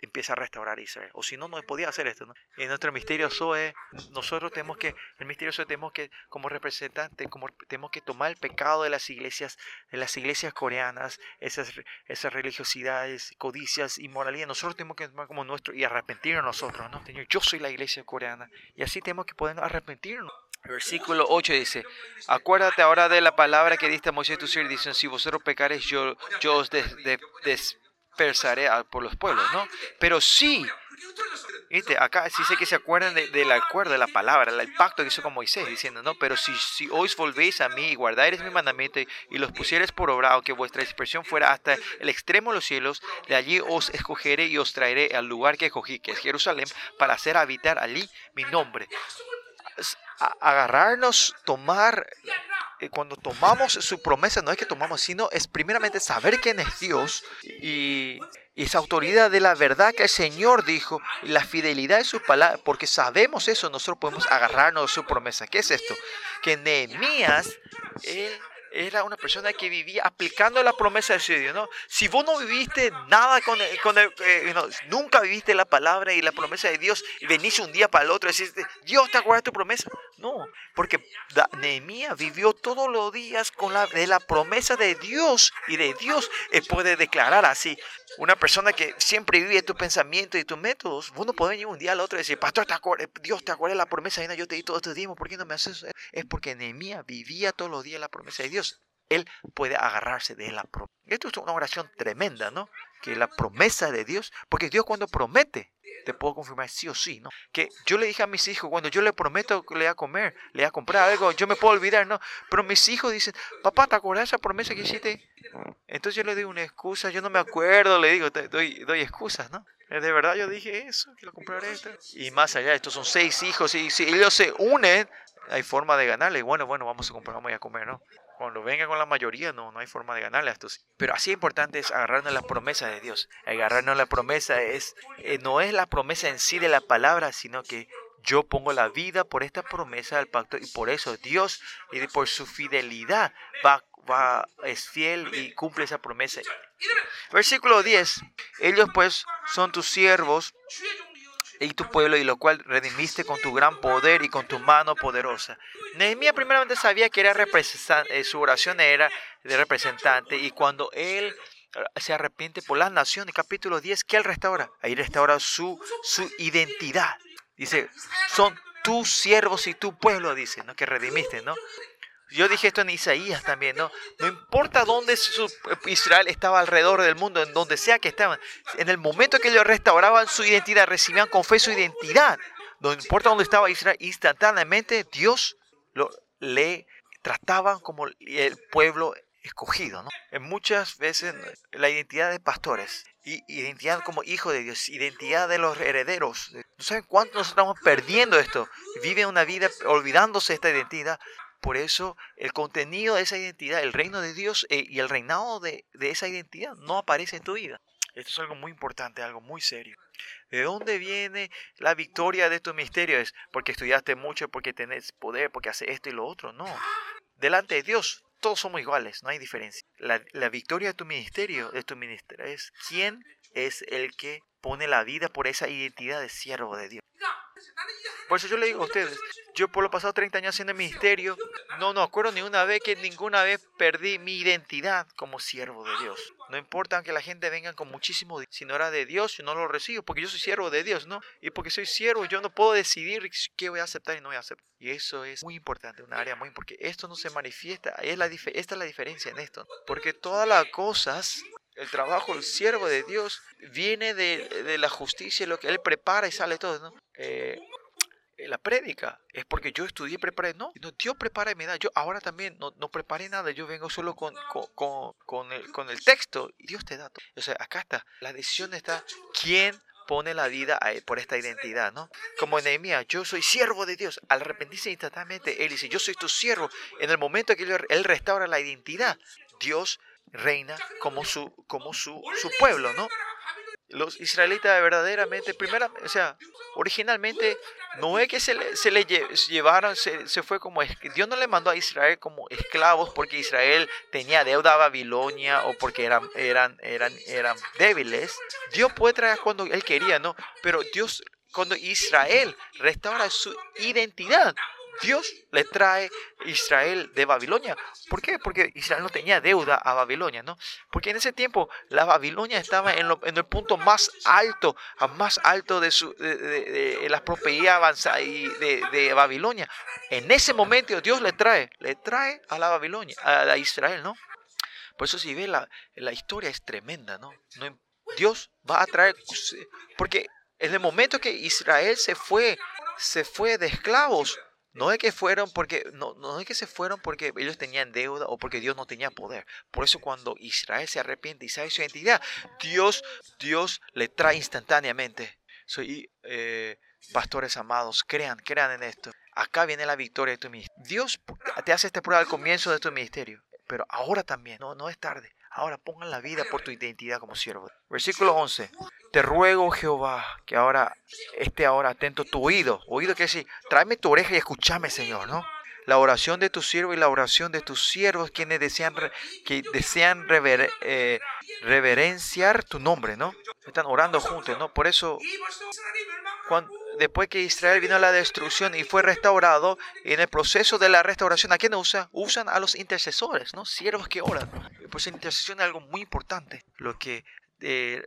empieza a restaurar Israel. O si no, no podía hacer esto. ¿no? En nuestro misterio Zoe, nosotros tenemos que, el misterio Zoe tenemos que, como representantes, como tenemos que tomar el pecado de las iglesias, de las iglesias coreanas, esas, esas religiosidades, codicias, inmoralidad. Nosotros tenemos que tomar como nuestro y arrepentirnos nosotros, ¿no? Señor, yo soy la iglesia coreana. Y así tenemos que poder arrepentirnos. Versículo 8 dice, acuérdate ahora de la palabra que diste a Moisés tu siervo, dicen, si vosotros pecares, yo, yo os des, dispersaré por los pueblos, ¿no? Pero sí, ¿viste? acá sí sé que se acuerdan del acuerdo, de la palabra, el pacto que hizo con Moisés, diciendo, no, pero si, si os volvéis a mí y guardáis mi mandamiento y, los pusieres por obra, que vuestra dispersión fuera hasta el extremo de los cielos, de allí os escogeré y os traeré al lugar que escogí, que es Jerusalén, para hacer habitar allí mi nombre. Agarrarnos, tomar cuando tomamos su promesa, no es que tomamos, sino es primeramente saber quién es Dios y, esa autoridad de la verdad que el Señor dijo y la fidelidad de su palabra, porque sabemos eso, nosotros podemos agarrarnos de su promesa. ¿Qué es esto? Que Nehemías, él era una persona que vivía aplicando la promesa de Dios, ¿no? Si vos no viviste nada con el, con el eh, nunca viviste la palabra y la promesa de Dios y venís un día para el otro y decís, Dios te acuerda de tu promesa. No, porque Nehemías vivió todos los días con la, de la promesa de Dios y de Dios él puede declarar así. Una persona que siempre vive tu pensamiento y tus métodos, vos no podés venir un día al otro y decir, Pastor, Dios te acuerda de la promesa, y yo te di todo este tiempo, ¿por qué no me haces eso? Es porque Nehemías vivía todos los días la promesa de Dios. Él puede agarrarse de la promesa. Esto es una oración tremenda, ¿no? Que la promesa de Dios, porque Dios cuando promete, te puedo confirmar sí o sí, ¿no? Que yo le dije a mis hijos, cuando yo le prometo que le voy a comer, le voy a comprar algo, yo me puedo olvidar, ¿no? Pero mis hijos dicen, papá, ¿te acuerdas de esa promesa que hiciste? Entonces yo le doy una excusa, yo no me acuerdo, le digo, doy, doy excusas, ¿no? Eh, de verdad yo dije eso, que lo compraré. Y más allá, estos son seis hijos y si ellos se unen, hay forma de ganarle. Bueno, bueno, vamos a comprar, vamos a comer, ¿no? Cuando venga con la mayoría, no, no hay forma de ganarle a estos. Pero así importante es agarrarnos la promesa de Dios. Agarrarnos la promesa es, eh, no es la promesa en sí de la palabra, sino que yo pongo la vida por esta promesa del pacto y por eso Dios, y por su fidelidad, va, va, es fiel y cumple esa promesa. Versículo 10. Ellos pues son tus siervos y tu pueblo, y lo cual redimiste con tu gran poder y con tu mano poderosa. Nehemías primeramente sabía que era representante, eh, su oración era de representante, y cuando él eh, se arrepiente por la nación, en capítulo 10, ¿qué él restaura? Ahí restaura su, su identidad. Dice, son tus siervos y tu pueblo, dice, ¿no? Que redimiste, ¿no? Yo dije esto en Isaías también, ¿no? No importa dónde Israel estaba alrededor del mundo, en donde sea que estaban, en el momento que ellos restauraban su identidad, recibían con fe su identidad, no importa dónde estaba Israel, instantáneamente Dios lo, le trataban como el pueblo escogido, ¿no? En muchas veces la identidad de pastores, identidad como hijo de Dios, identidad de los herederos. ¿No saben cuánto nos estamos perdiendo esto? Viven una vida olvidándose esta identidad por eso el contenido de esa identidad, el reino de Dios eh, y el reinado de, esa identidad no aparece en tu vida. Esto es algo muy importante, algo muy serio. ¿De dónde viene la victoria de tu misterio? Es porque estudiaste mucho, porque tenés poder, porque haces esto y lo otro. No. Delante de Dios, todos somos iguales, no hay diferencia. La, la victoria de tu ministerio, de tu ministerio, es quién es el que pone la vida por esa identidad de siervo de Dios. Por eso yo le digo a ustedes, yo por los pasados 30 años haciendo ministerio, no, no acuerdo ni una vez que ninguna vez perdí mi identidad como siervo de Dios. No importa que la gente venga con muchísimo, si no era de Dios, yo no lo recibo, porque yo soy siervo de Dios, ¿no? Y porque soy siervo, yo no puedo decidir qué voy a aceptar y no voy a aceptar. Y eso es muy importante, un área muy porque esto no se manifiesta, es la, esta es la diferencia en esto. Porque todas las cosas el trabajo, el siervo de Dios, viene de, la justicia, lo que Él prepara y sale todo, ¿no? Eh, la prédica es porque yo estudié, preparé, no, no Dios prepara y me da, yo ahora también no, no preparé nada, yo vengo solo con, con, con, el, con el texto y Dios te da todo. O sea, acá está, la decisión está, ¿quién pone la vida por esta identidad, ¿no? Como Nehemías, yo soy siervo de Dios. Al arrepentirse instantáneamente, él dice, yo soy tu siervo. En el momento que él restaura la identidad, Dios reina como su, como su, su pueblo, ¿no? Los israelitas verdaderamente, primera, o sea, originalmente no es que se le, se le llevaron, se, se, fue como, Dios no le mandó a Israel como esclavos porque Israel tenía deuda a Babilonia o porque eran, eran, eran, eran débiles. Dios puede traer cuando Él quería, ¿no? Pero Dios, cuando Israel restaura su identidad, Dios le trae Israel de Babilonia. ¿Por qué? Porque Israel no tenía deuda a Babilonia, ¿no? Porque en ese tiempo la Babilonia estaba en, el punto más alto, más alto de, su, de, de, de, Babilonia. En ese momento Dios le trae, le trae a la Babilonia, a, Israel, ¿no? Por eso si ve la, la historia es tremenda, no Dios va a traer, porque en el momento que Israel se fue, se fue de esclavos, no es que fueron porque no, no es que se fueron porque ellos tenían deuda o porque Dios no tenía poder. Por eso cuando Israel se arrepiente y sabe su identidad, Dios, Dios le trae instantáneamente. Soy eh, pastores amados, crean, crean en esto. Acá viene la victoria de tu ministerio. Dios te hace esta prueba al comienzo de tu ministerio, pero ahora también, no, no es tarde. Ahora pongan la vida por tu identidad como siervo. Versículo 11. Te ruego, Jehová, que ahora esté ahora atento tu oído. Oído que decir, tráeme tu oreja y escúchame, Señor, ¿no? la oración de tu siervo y la oración de tus siervos, quienes desean, que desean eh, reverenciar tu nombre, ¿no? Están orando juntos, ¿no? Por eso, cuando, después que Israel vino a la destrucción y fue restaurado, en el proceso de la restauración, ¿a quién usa? Usan a los intercesores, ¿no? Siervos que oran. Pues intercesión es algo muy importante. Lo que eh,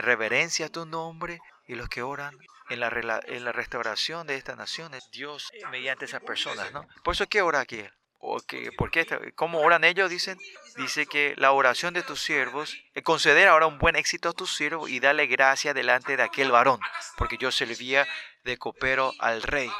reverencia a tu nombre y los que oran en la, en la restauración de estas naciones, Dios mediante esas personas, ¿no? Por eso, ¿qué ora aquí? O ¿por qué, ¿Cómo oran ellos? Dicen, dice que la oración de tus siervos, eh, conceder ahora un buen éxito a tus siervos y darle gracia delante de aquel varón, porque yo servía de copero al rey.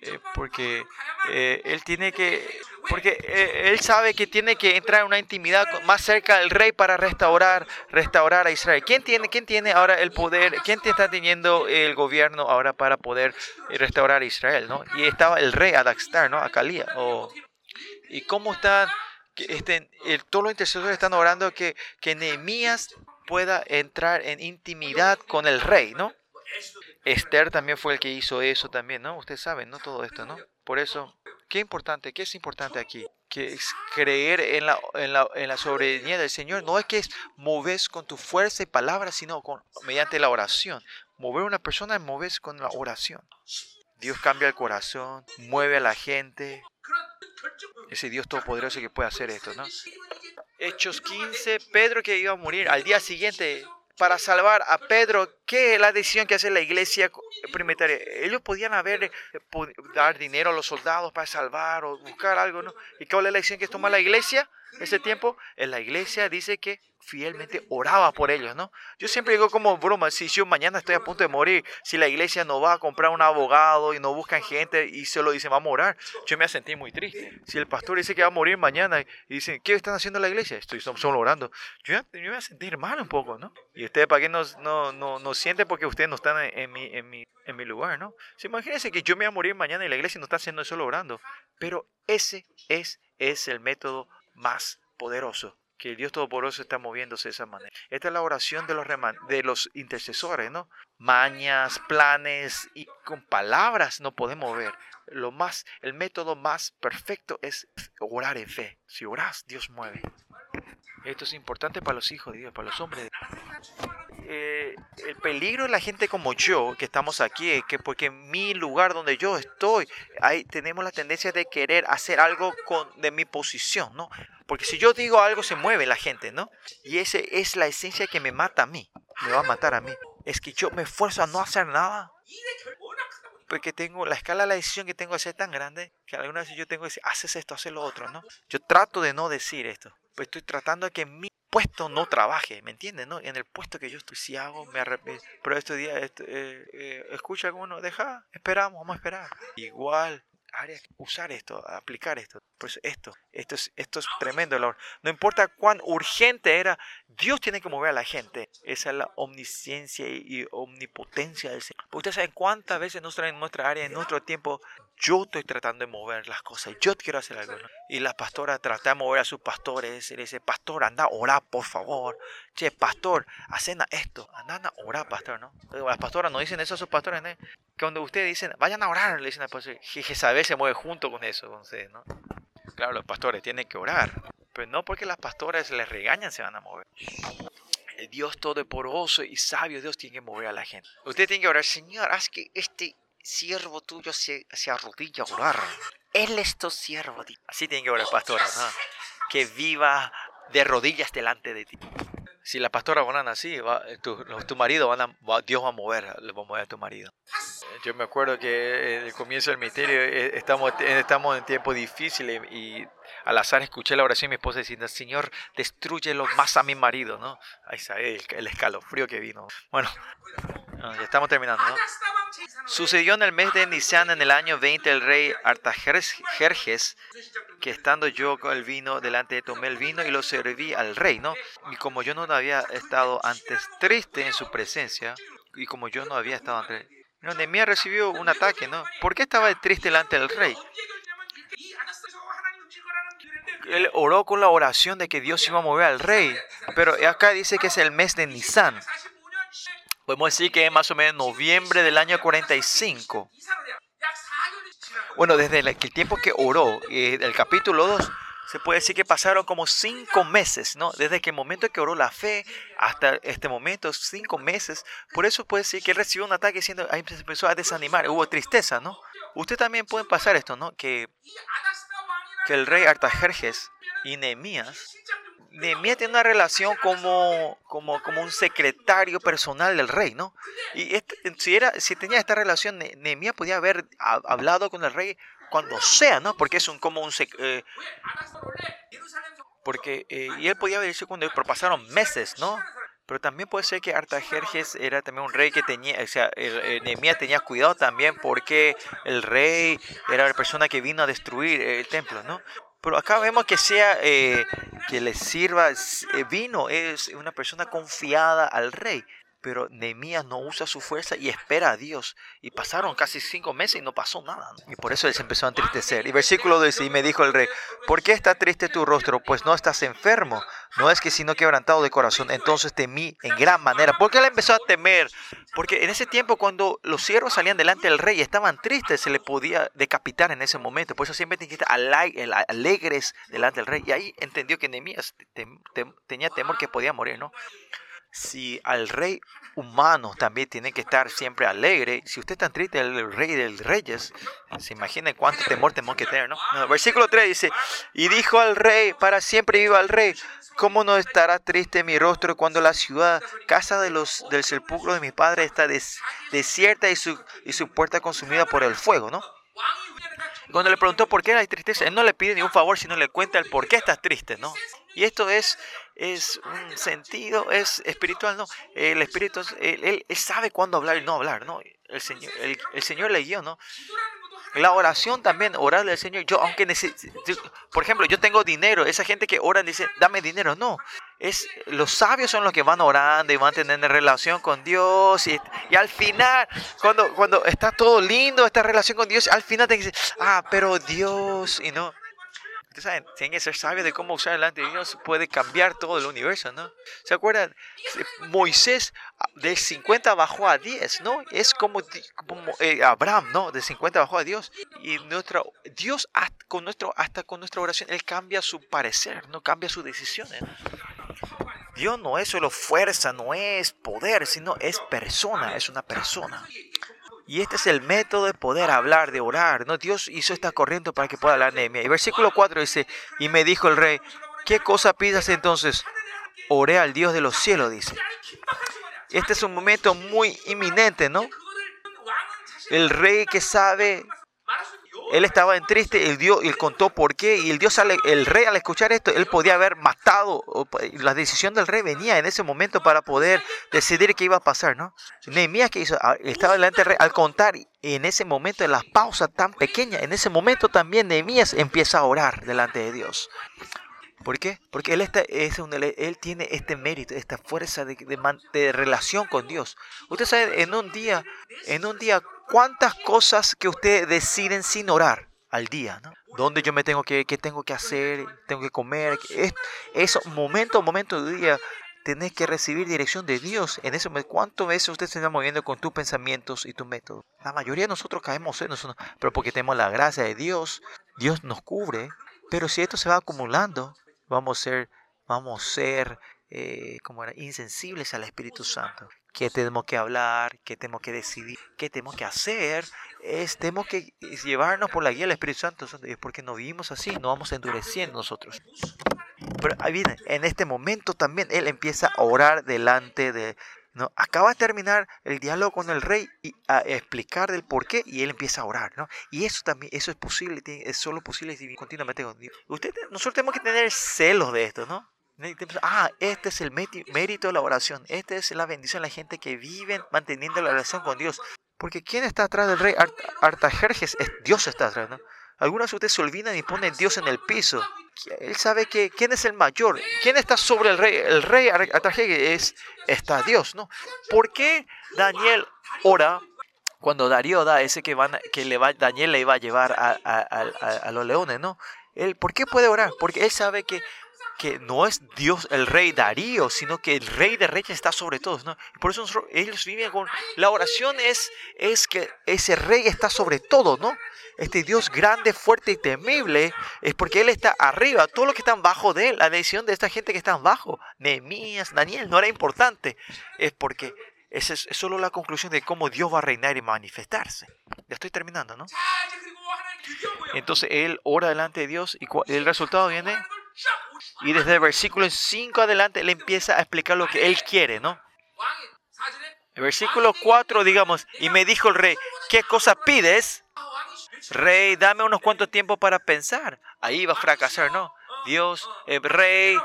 Eh, porque eh, él tiene que, porque eh, él sabe que tiene que entrar en una intimidad más cerca del rey para restaurar, restaurar a Israel. ¿Quién tiene, quién tiene ahora el poder? ¿Quién está teniendo el gobierno ahora para poder restaurar a Israel? ¿no? Y estaba el rey Adaxtar, ¿no? Acalía. ¿Y cómo están? Este, todos los intercesores están orando que, que Nehemías pueda entrar en intimidad con el rey, ¿no? Esther también fue el que hizo eso también, ¿no? Ustedes saben, ¿no? Todo esto, ¿no? Por eso, ¿qué importante? ¿Qué es importante aquí? Que es creer en la, en la, en la soberanía del Señor. No es que es moves con tu fuerza y palabra, sino con, mediante la oración. Mover a una persona es moves con la oración. Dios cambia el corazón, mueve a la gente. Ese Dios todopoderoso que puede hacer esto, ¿no? Hechos 15, Pedro que iba a morir al día siguiente para salvar a Pedro, ¿qué es la decisión que hace la iglesia primitaria? Ellos podían haber eh, dar dinero a los soldados para salvar o buscar algo, ¿no? ¿Y cuál es la decisión que toma la iglesia? Ese tiempo, en la iglesia dice que fielmente oraba por ellos, ¿no? Yo siempre digo como broma, si yo mañana estoy a punto de morir, si la iglesia no va a comprar un abogado y no buscan gente y se lo dice, vamos a orar, yo me voy a sentir muy triste. Si el pastor dice que va a morir mañana y dice, ¿qué están haciendo la iglesia? Estoy solo orando. Yo, me voy a sentir mal un poco, ¿no? Y ustedes, ¿para qué no, no, no, no sienten porque ustedes no están en, mi, en, mi, en mi lugar, ¿no? Si imagínense que yo me voy a morir mañana y la iglesia no está haciendo solo orando. Pero ese es, es el método más poderoso que Dios Todopoderoso está moviéndose de esa manera. Esta es la oración de los, de los intercesores, ¿no? Mañas, planes y con palabras no podemos ver. Lo más, el método más perfecto es orar en fe. Si oras, Dios mueve. Esto es importante para los hijos de Dios, para los hombres. Eh, el peligro de la gente como yo, que estamos aquí, es que porque en mi lugar donde yo estoy, ahí tenemos la tendencia de querer hacer algo con, de mi posición, ¿no? Porque si yo digo algo, se mueve la gente, ¿no? Y esa es la esencia que me mata a mí, me va a matar a mí. Es que yo me esfuerzo a no hacer nada. Porque tengo la escala de la decisión que tengo hacer tan grande que algunas veces yo tengo que decir, haces esto, haces lo otro, ¿no? Yo trato de no decir esto. Pues estoy tratando de que mi puesto no trabaje, ¿me entiendes? No? En el puesto que yo estoy, si hago, me arrepiento. Pero este día, este, eh, eh, escucha deja, esperamos, vamos a esperar. Igual, usar esto, aplicar esto. Pues esto, esto es, esto es tremendo. No importa cuán urgente era, Dios tiene que mover a la gente. Esa es la omnisciencia y omnipotencia del Señor. Ustedes saben cuántas veces en nuestra área, en nuestro tiempo, yo estoy tratando de mover las cosas. Yo quiero hacer algo. Y la pastora trata de mover a sus pastores. Y le dice, pastor, anda a orar, por favor. Che, pastor, hacen esto. Andan a orar, pastor, ¿no? Las pastoras no dicen eso a sus pastores, ¿no? Que cuando ustedes dicen, vayan a orar, le dicen al pastor. Jezabel se mueve junto con eso, con ustedes, ¿no? Claro, los pastores tienen que orar. Pero no porque las pastoras les regañan se van a mover. El Dios todopoderoso y sabio Dios tiene que mover a la gente. Usted tiene que orar, Señor, haz que este siervo tuyo se, se arrodilla a orar. Él es tu siervo. Así tiene que orar, pastora, ¿no? Que viva de rodillas delante de ti. Si la pastora van así, va, tu, tu, marido van a, Dios va a mover, le va a mover a tu marido. Yo me acuerdo que en el comienzo del misterio eh, estamos, estamos en tiempos difíciles y al azar escuché la oración de mi esposa diciendo, Señor, destruyelo más a mi marido, ¿no? Ahí está el, el escalofrío que vino. Bueno, ya estamos terminando, ¿no? Sucedió en el mes de Nisan, en el año 20, el rey Artajerjes, que estando yo con el vino delante, tomé el vino y lo serví al rey, ¿no? Y como yo no había estado antes triste en su presencia, y como yo no había estado antes... No, recibió un ataque, ¿no? ¿Por qué estaba triste delante del rey? Él oró con la oración de que Dios iba a mover al rey, pero acá dice que es el mes de Nisan. Podemos decir que es más o menos noviembre del año 45. Bueno, desde el, tiempo que oró, eh, el capítulo 2, se puede decir que pasaron como cinco meses, ¿no? Desde que el momento que oró la fe hasta este momento, cinco meses. Por eso puede decir que recibió un ataque siendo, ahí se empezó a desanimar, hubo tristeza, ¿no? Usted también puede pasar esto, ¿no? Que, que el rey Artajerjes y Nehemías Nehemías tiene una relación como, como, como un secretario personal del rey, ¿no? Y este, si, era, si tenía esta relación, Nehemías podía haber hablado con el rey cuando sea, ¿no? Porque es un como un... Eh, porque, eh, y él podía haber dicho cuando pero pasaron meses, ¿no? Pero también puede ser que Artajerjes era también un rey que tenía, o sea, Nehemías tenía cuidado también porque el rey era la persona que vino a destruir el templo, ¿no? Pero acá vemos que sea eh, que le sirva eh, vino, es una persona confiada al rey. Pero Nehemías no usa su fuerza y espera a Dios. Y pasaron casi cinco meses y no pasó nada. Y por eso él se empezó a entristecer. Y versículo 12, y me dijo el rey, ¿por qué está triste tu rostro? Pues no estás enfermo. No es que sino quebrantado de corazón. Entonces temí en gran manera. ¿Por qué él empezó a temer? Porque en ese tiempo cuando los siervos salían delante del rey y estaban tristes, se le podía decapitar en ese momento. Por eso siempre estar alegres delante del rey. Y ahí entendió que Nehemías tenía temor que podía morir, ¿no? Si al rey humano también tiene que estar siempre alegre, si usted está triste, el rey del reyes, se imagina cuánto temor tenemos que tener, ¿no? Versículo 3 dice, y dijo al rey, para siempre viva el rey, ¿cómo no estará triste mi rostro cuando la ciudad, casa de los, del sepulcro de mi padre, está desierta y su, y su puerta consumida por el fuego, ¿no? Cuando le preguntó por qué hay tristeza, él no le pide ni un favor, sino le cuenta el por qué estás triste, ¿no? Y esto es, es un sentido, es espiritual, ¿no? El espíritu, él, él, sabe cuándo hablar y no hablar, ¿no? El Señor, el, el Señor le guió, ¿no? La oración también, orarle al Señor. Yo, aunque necesito, por ejemplo, yo tengo dinero, esa gente que ora dice, dame dinero. No, es los sabios son los que van orando y van teniendo relación con Dios. Y, y al final, cuando, cuando está todo lindo, esta relación con Dios, al final te dice, ah, pero Dios, y no. Ustedes saben, tienen que ser sabios de cómo usar delante de Dios, puede cambiar todo el universo, ¿no? ¿Se acuerdan? Moisés ah, de 50 bajó a 10, ¿no? Es como, como eh, Abraham, ¿no? De 50 bajó a Dios. Y nuestra, Dios hasta con, nuestro, hasta con nuestra oración, Él cambia su parecer, no cambia sus decisiones. Dios no es solo fuerza, no es poder, sino es persona, es una persona. Y este es el método de poder hablar, de orar. ¿no? Dios hizo esta corriente para que pueda hablar Nehemia. Y versículo 4 dice, y me dijo el rey, ¿qué cosa pidas entonces? Oré al Dios de los cielos, dice. Este es un momento muy inminente, ¿no? El rey que sabe él estaba en triste, Dios, él contó por qué, y el Dios, el rey al escuchar esto, él podía haber matado, la decisión del rey venía en ese momento para poder decidir qué iba a pasar, ¿no? Nehemías que hizo, ah, estaba delante del rey, al contar, en ese momento, en la pausa tan pequeña, en ese momento también Nehemías empieza a orar delante de Dios. ¿Por qué? Porque él, está, es él tiene este mérito, esta fuerza de, de, de, relación con Dios. Usted sabe, en un día, en un día ¿Cuántas cosas que ustedes deciden sin orar al día? ¿no? ¿Dónde yo me tengo que, qué tengo que hacer? ¿Tengo que comer? Es, eso, momento a momento del día, tenés que recibir dirección de Dios. En ese ¿cuántas veces usted se está moviendo con tus pensamientos y tu método? La mayoría de nosotros caemos en eso, pero porque tenemos la gracia de Dios, Dios nos cubre. Pero si esto se va acumulando, vamos a ser, vamos a ser eh, como era, insensibles al Espíritu Santo qué tenemos que hablar, qué tenemos que decidir, qué tenemos que hacer, es tenemos que llevarnos por la guía del Espíritu Santo, porque no vivimos así, no vamos endureciendo nosotros. Pero ahí viene, en este momento también él empieza a orar delante de... ¿no? Acaba de terminar el diálogo con el rey y a explicar del por qué y él empieza a orar. ¿no? Y eso también, eso es posible, es solo posible si continuamente con Dios. Usted, nosotros tenemos que tener celos de esto, ¿no? Ah, este es el mérito de la oración. Esta es la bendición de la gente que vive manteniendo la relación con Dios. Porque ¿quién está atrás del rey Artajerjes? Dios está atrás, ¿no? Algunas de ustedes se olvidan y ponen Dios en el piso. Él sabe que quién es el mayor, quién está sobre el rey. El rey Artajerjes es está Dios, ¿no? ¿Por qué Daniel ora cuando Darío da ese que van que le va, Daniel le iba a llevar a, a, a, a los leones, ¿no? Él, ¿por qué puede orar? Porque él sabe que que no es Dios el rey Darío, sino que el rey de reyes está sobre todos, ¿no? Por eso ellos viven con la oración es es que ese rey está sobre todo, ¿no? Este Dios grande, fuerte y temible es porque él está arriba, todo lo que están bajo de él, la decisión de esta gente que están bajo, Nehemías, Daniel, no era importante, es porque esa es, solo la conclusión de cómo Dios va a reinar y manifestarse. Ya estoy terminando, ¿no? Entonces él ora delante de Dios y el resultado viene. Y desde el versículo 5 adelante él empieza a explicar lo que él quiere, ¿no? El versículo 4, digamos, y me dijo el rey, ¿qué cosa pides? Rey, dame unos cuantos tiempos para pensar. Ahí va a fracasar, ¿no? Dios, el rey,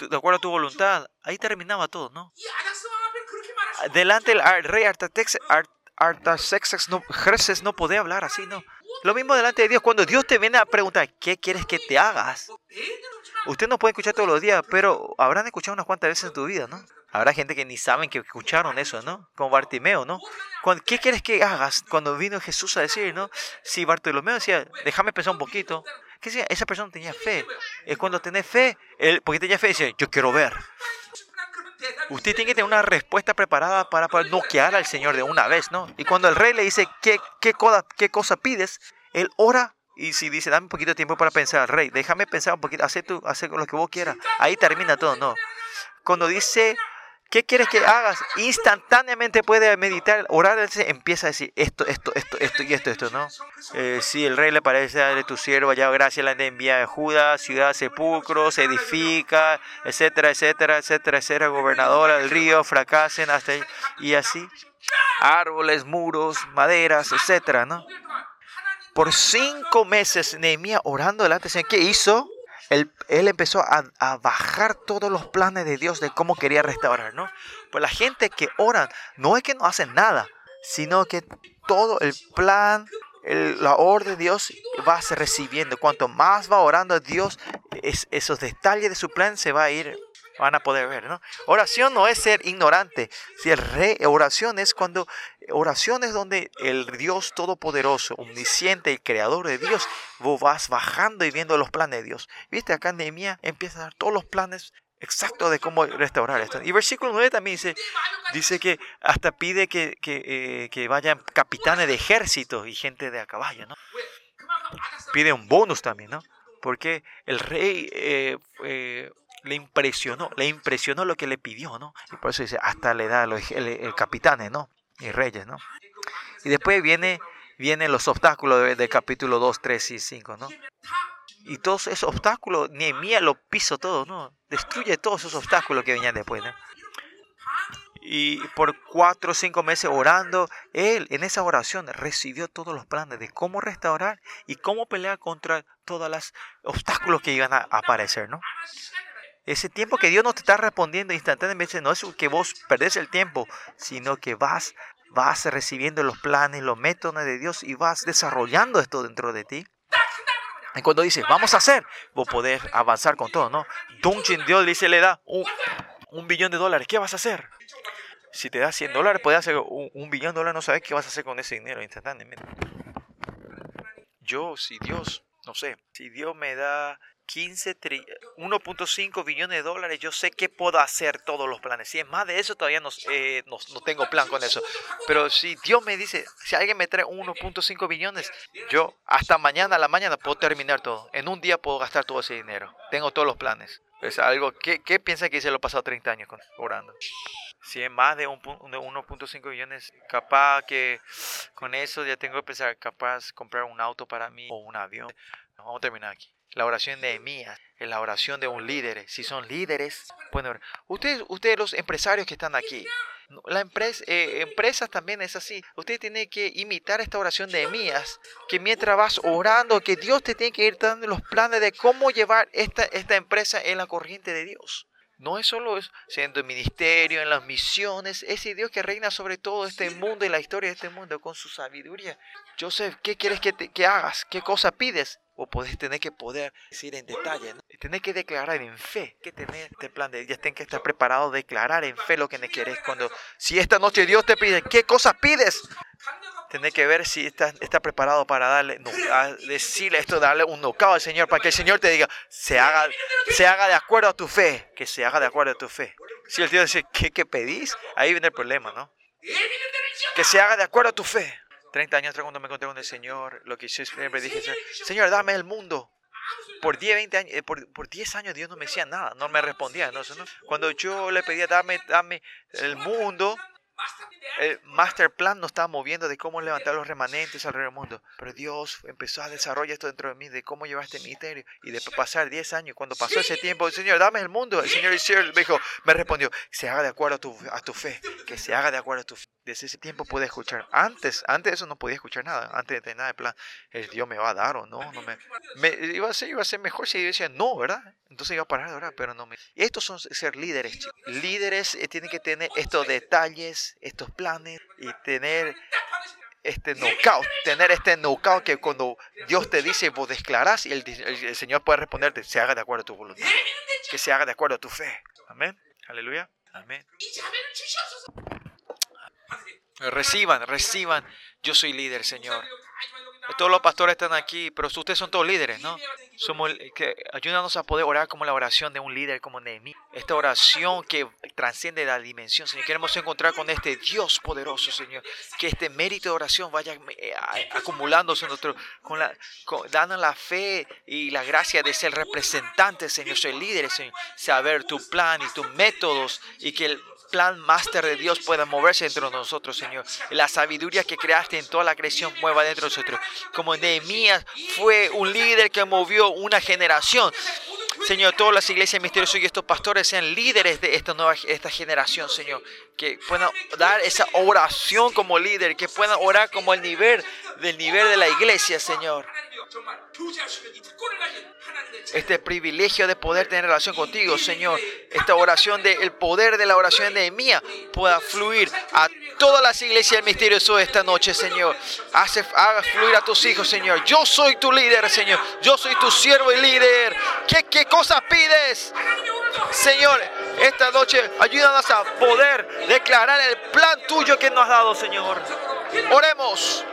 de acuerdo a tu voluntad. Ahí terminaba todo, ¿no? delante del rey Artaxerxes no, no podía hablar así, ¿no? Lo mismo delante de Dios, cuando Dios te viene a preguntar, ¿qué quieres que te hagas? Usted no puede escuchar todos los días, pero habrán escuchado unas cuantas veces en tu vida, ¿no? Habrá gente que ni saben que escucharon eso, ¿no? Como Bartimeo, ¿no? ¿Qué quieres que hagas? Cuando vino Jesús a decir, ¿no? Si Bartolomeo decía, déjame pensar un poquito. ¿Qué decía? Esa persona tenía fe. Es cuando tenés fe, él, porque tenía fe, dice, yo quiero ver. Usted tiene que tener una respuesta preparada para poder noquear al Señor de una vez, ¿no? Y cuando el rey le dice, ¿qué, qué, cosa, qué cosa pides? Él ora y si dice, dame un poquito de tiempo para pensar, rey, déjame pensar un poquito, haz, lo que vos quieras. Ahí termina todo, ¿no? Cuando dice, ¿Qué quieres que hagas? Instantáneamente puede meditar, orar, empieza a decir esto, esto, esto, esto y esto, esto, ¿no? Eh, si el rey le parece a tu siervo, ya gracias la envía de Judas, ciudad sepulcro, se edifica, etcétera, etcétera, etcétera, etcétera, gobernadora del río, fracasen hasta ahí, y así. Árboles, muros, maderas, etcétera, ¿no? Por cinco meses Nehemías orando delante del Señor, ¿qué hizo? Él, empezó a, bajar todos los planes de Dios de cómo quería restaurar, ¿no? Pues la gente que ora no es que no hacen nada, sino que todo el plan, la orden de Dios va a ser recibiendo. Cuanto más va orando Dios, esos detalles de su plan se va a ir van a poder ver, ¿no? Oración no es ser ignorante. Si el rey, oración es cuando, oración es donde el Dios todopoderoso, omnisciente y creador de Dios, vos vas bajando y viendo los planes de Dios. Viste, acá en empieza a dar todos los planes exactos de cómo restaurar esto. Y versículo 9 también dice, dice que hasta pide que, que, eh, vayan capitanes de ejército y gente de a caballo, ¿no? Pide un bonus también, ¿no? Porque el rey eh, eh, le impresionó, le impresionó lo que le pidió, ¿no? Y por eso dice, hasta le da los el, capitanes, ¿no? Y reyes, ¿no? Y después viene, vienen los obstáculos del capítulo 2, 3 y 5, ¿no? Y todos esos obstáculos, Nehemías lo piso todo, ¿no? Destruye todos esos obstáculos que venían después, ¿no? Y por cuatro o cinco meses orando, él en esa oración recibió todos los planes de cómo restaurar y cómo pelear contra todos los obstáculos que iban a aparecer, ¿no? Ese tiempo que Dios no te está respondiendo instantáneamente no es que vos perdés el tiempo, sino que vas, vas recibiendo los planes, los métodos de Dios y vas desarrollando esto dentro de ti. Y cuando dice, vamos a hacer, vos podés avanzar con todo, ¿no? Dungeon Dios dice, le da un, un, billón de dólares, ¿qué vas a hacer? Si te da 100 dólares, puedes hacer un, billón de dólares, no sabes qué vas a hacer con ese dinero instantáneamente. Yo, si Dios, no sé, si Dios me da 15 1.5 billones de dólares, yo sé que puedo hacer todos los planes. Si es más de eso, todavía no, eh, no, tengo plan con eso. Pero si Dios me dice, si alguien me trae 1.5 billones, yo hasta mañana a la mañana puedo terminar todo. En un día puedo gastar todo ese dinero. Tengo todos los planes. Es algo, ¿qué, qué piensa que hice los pasados 30 años orando? Si es más de 1.5 billones, capaz que con eso ya tengo que pensar, capaz comprar un auto para mí o un avión. Vamos a terminar aquí. La oración de Emías la oración de un líder. Si son líderes, pueden Ustedes, ustedes los empresarios que están aquí, la empresa, eh, empresas también es así. Usted tiene que imitar esta oración de Emías, que mientras vas orando, que Dios te tiene que ir dando los planes de cómo llevar esta, esta empresa en la corriente de Dios. No es solo eso, siendo el ministerio, en las misiones, ese Dios que reina sobre todo este mundo y la historia de este mundo con su sabiduría. Joseph, ¿qué quieres que, te, que hagas? ¿Qué cosa pides? O podés tener que poder decir en detalle, ¿no? tener que declarar en fe, que tener este plan de Dios, tenés que estar preparado a declarar en fe lo que me querés cuando si esta noche Dios te pide, ¿qué cosas pides? Tener que ver si está, está preparado para darle, no, decirle esto, darle un nocao al Señor, para que el Señor te diga, se haga, se haga de acuerdo a tu fe, que se haga de acuerdo a tu fe. Si el Dios dice, ¿qué, ¿qué pedís? Ahí viene el problema, ¿no? Que se haga de acuerdo a tu fe. 30 años atrás cuando me encontré con el Señor, lo que yo siempre dije, Señor, dame el mundo. Por 10, 20 años, eh, por, por 10 años Dios no me decía nada, no me respondía. ¿no? Cuando yo le pedía, dame, dame el mundo, el master plan nos estaba moviendo de cómo levantar los remanentes alrededor del mundo. Pero Dios empezó a desarrollar esto dentro de mí, de cómo llevar este ministerio. Y de pasar 10 años, cuando pasó ese tiempo, Señor, dame el mundo. El Señor me dijo, me respondió, se haga de acuerdo a tu, a tu fe. Que se haga de acuerdo a tu fe. Desde ese tiempo pude escuchar. Antes, antes de eso no podía escuchar nada. Antes de tener nada de plan, el Dios me va a dar o no. no me, me, iba, a ser, iba a ser mejor si yo decía no, ¿verdad? Entonces iba a parar de orar, pero no me... Y estos son ser líderes, chicos. Líderes eh, tienen que tener estos detalles, estos planes y tener este knockout, tener este knockout que cuando Dios te dice, vos declarás y el, el, Señor puede responderte, se haga de acuerdo a tu voluntad, que se haga de acuerdo a tu fe. Amén. Aleluya. Amén. Reciban, reciban. Yo soy líder, Señor. Todos los pastores están aquí, pero ustedes son todos líderes, ¿no? Somos que ayúdanos a poder orar como la oración de un líder como Nehemías. Esta oración que transciende la dimensión, Señor. Queremos encontrar con este Dios poderoso, Señor. Que este mérito de oración vaya eh, acumulándose en nosotros, con la, dando la fe y la gracia de ser representante, Señor. Soy líder, Señor. Saber tu plan y tus métodos y que el plan máster de Dios pueda moverse dentro de nosotros, Señor. La sabiduría que creaste en toda la creación mueva dentro de nosotros. Como Nehemías fue un líder que movió una generación. Señor, todas las iglesias misteriosas y estos pastores sean líderes de esta nueva esta generación, Señor. Que puedan dar esa oración como líder, que puedan orar como el nivel del nivel de la iglesia, Señor este privilegio de poder tener relación contigo, Señor. Esta oración del poder de la oración de mía pueda fluir a todas las iglesias del misterioso esta noche, Señor. Hace, haga fluir a tus hijos, Señor. Yo soy tu líder, Señor. Yo soy tu siervo y líder. ¿Qué, qué cosas pides? Señor, esta noche ayúdanos a poder declarar el plan tuyo que nos has dado, Señor. Oremos.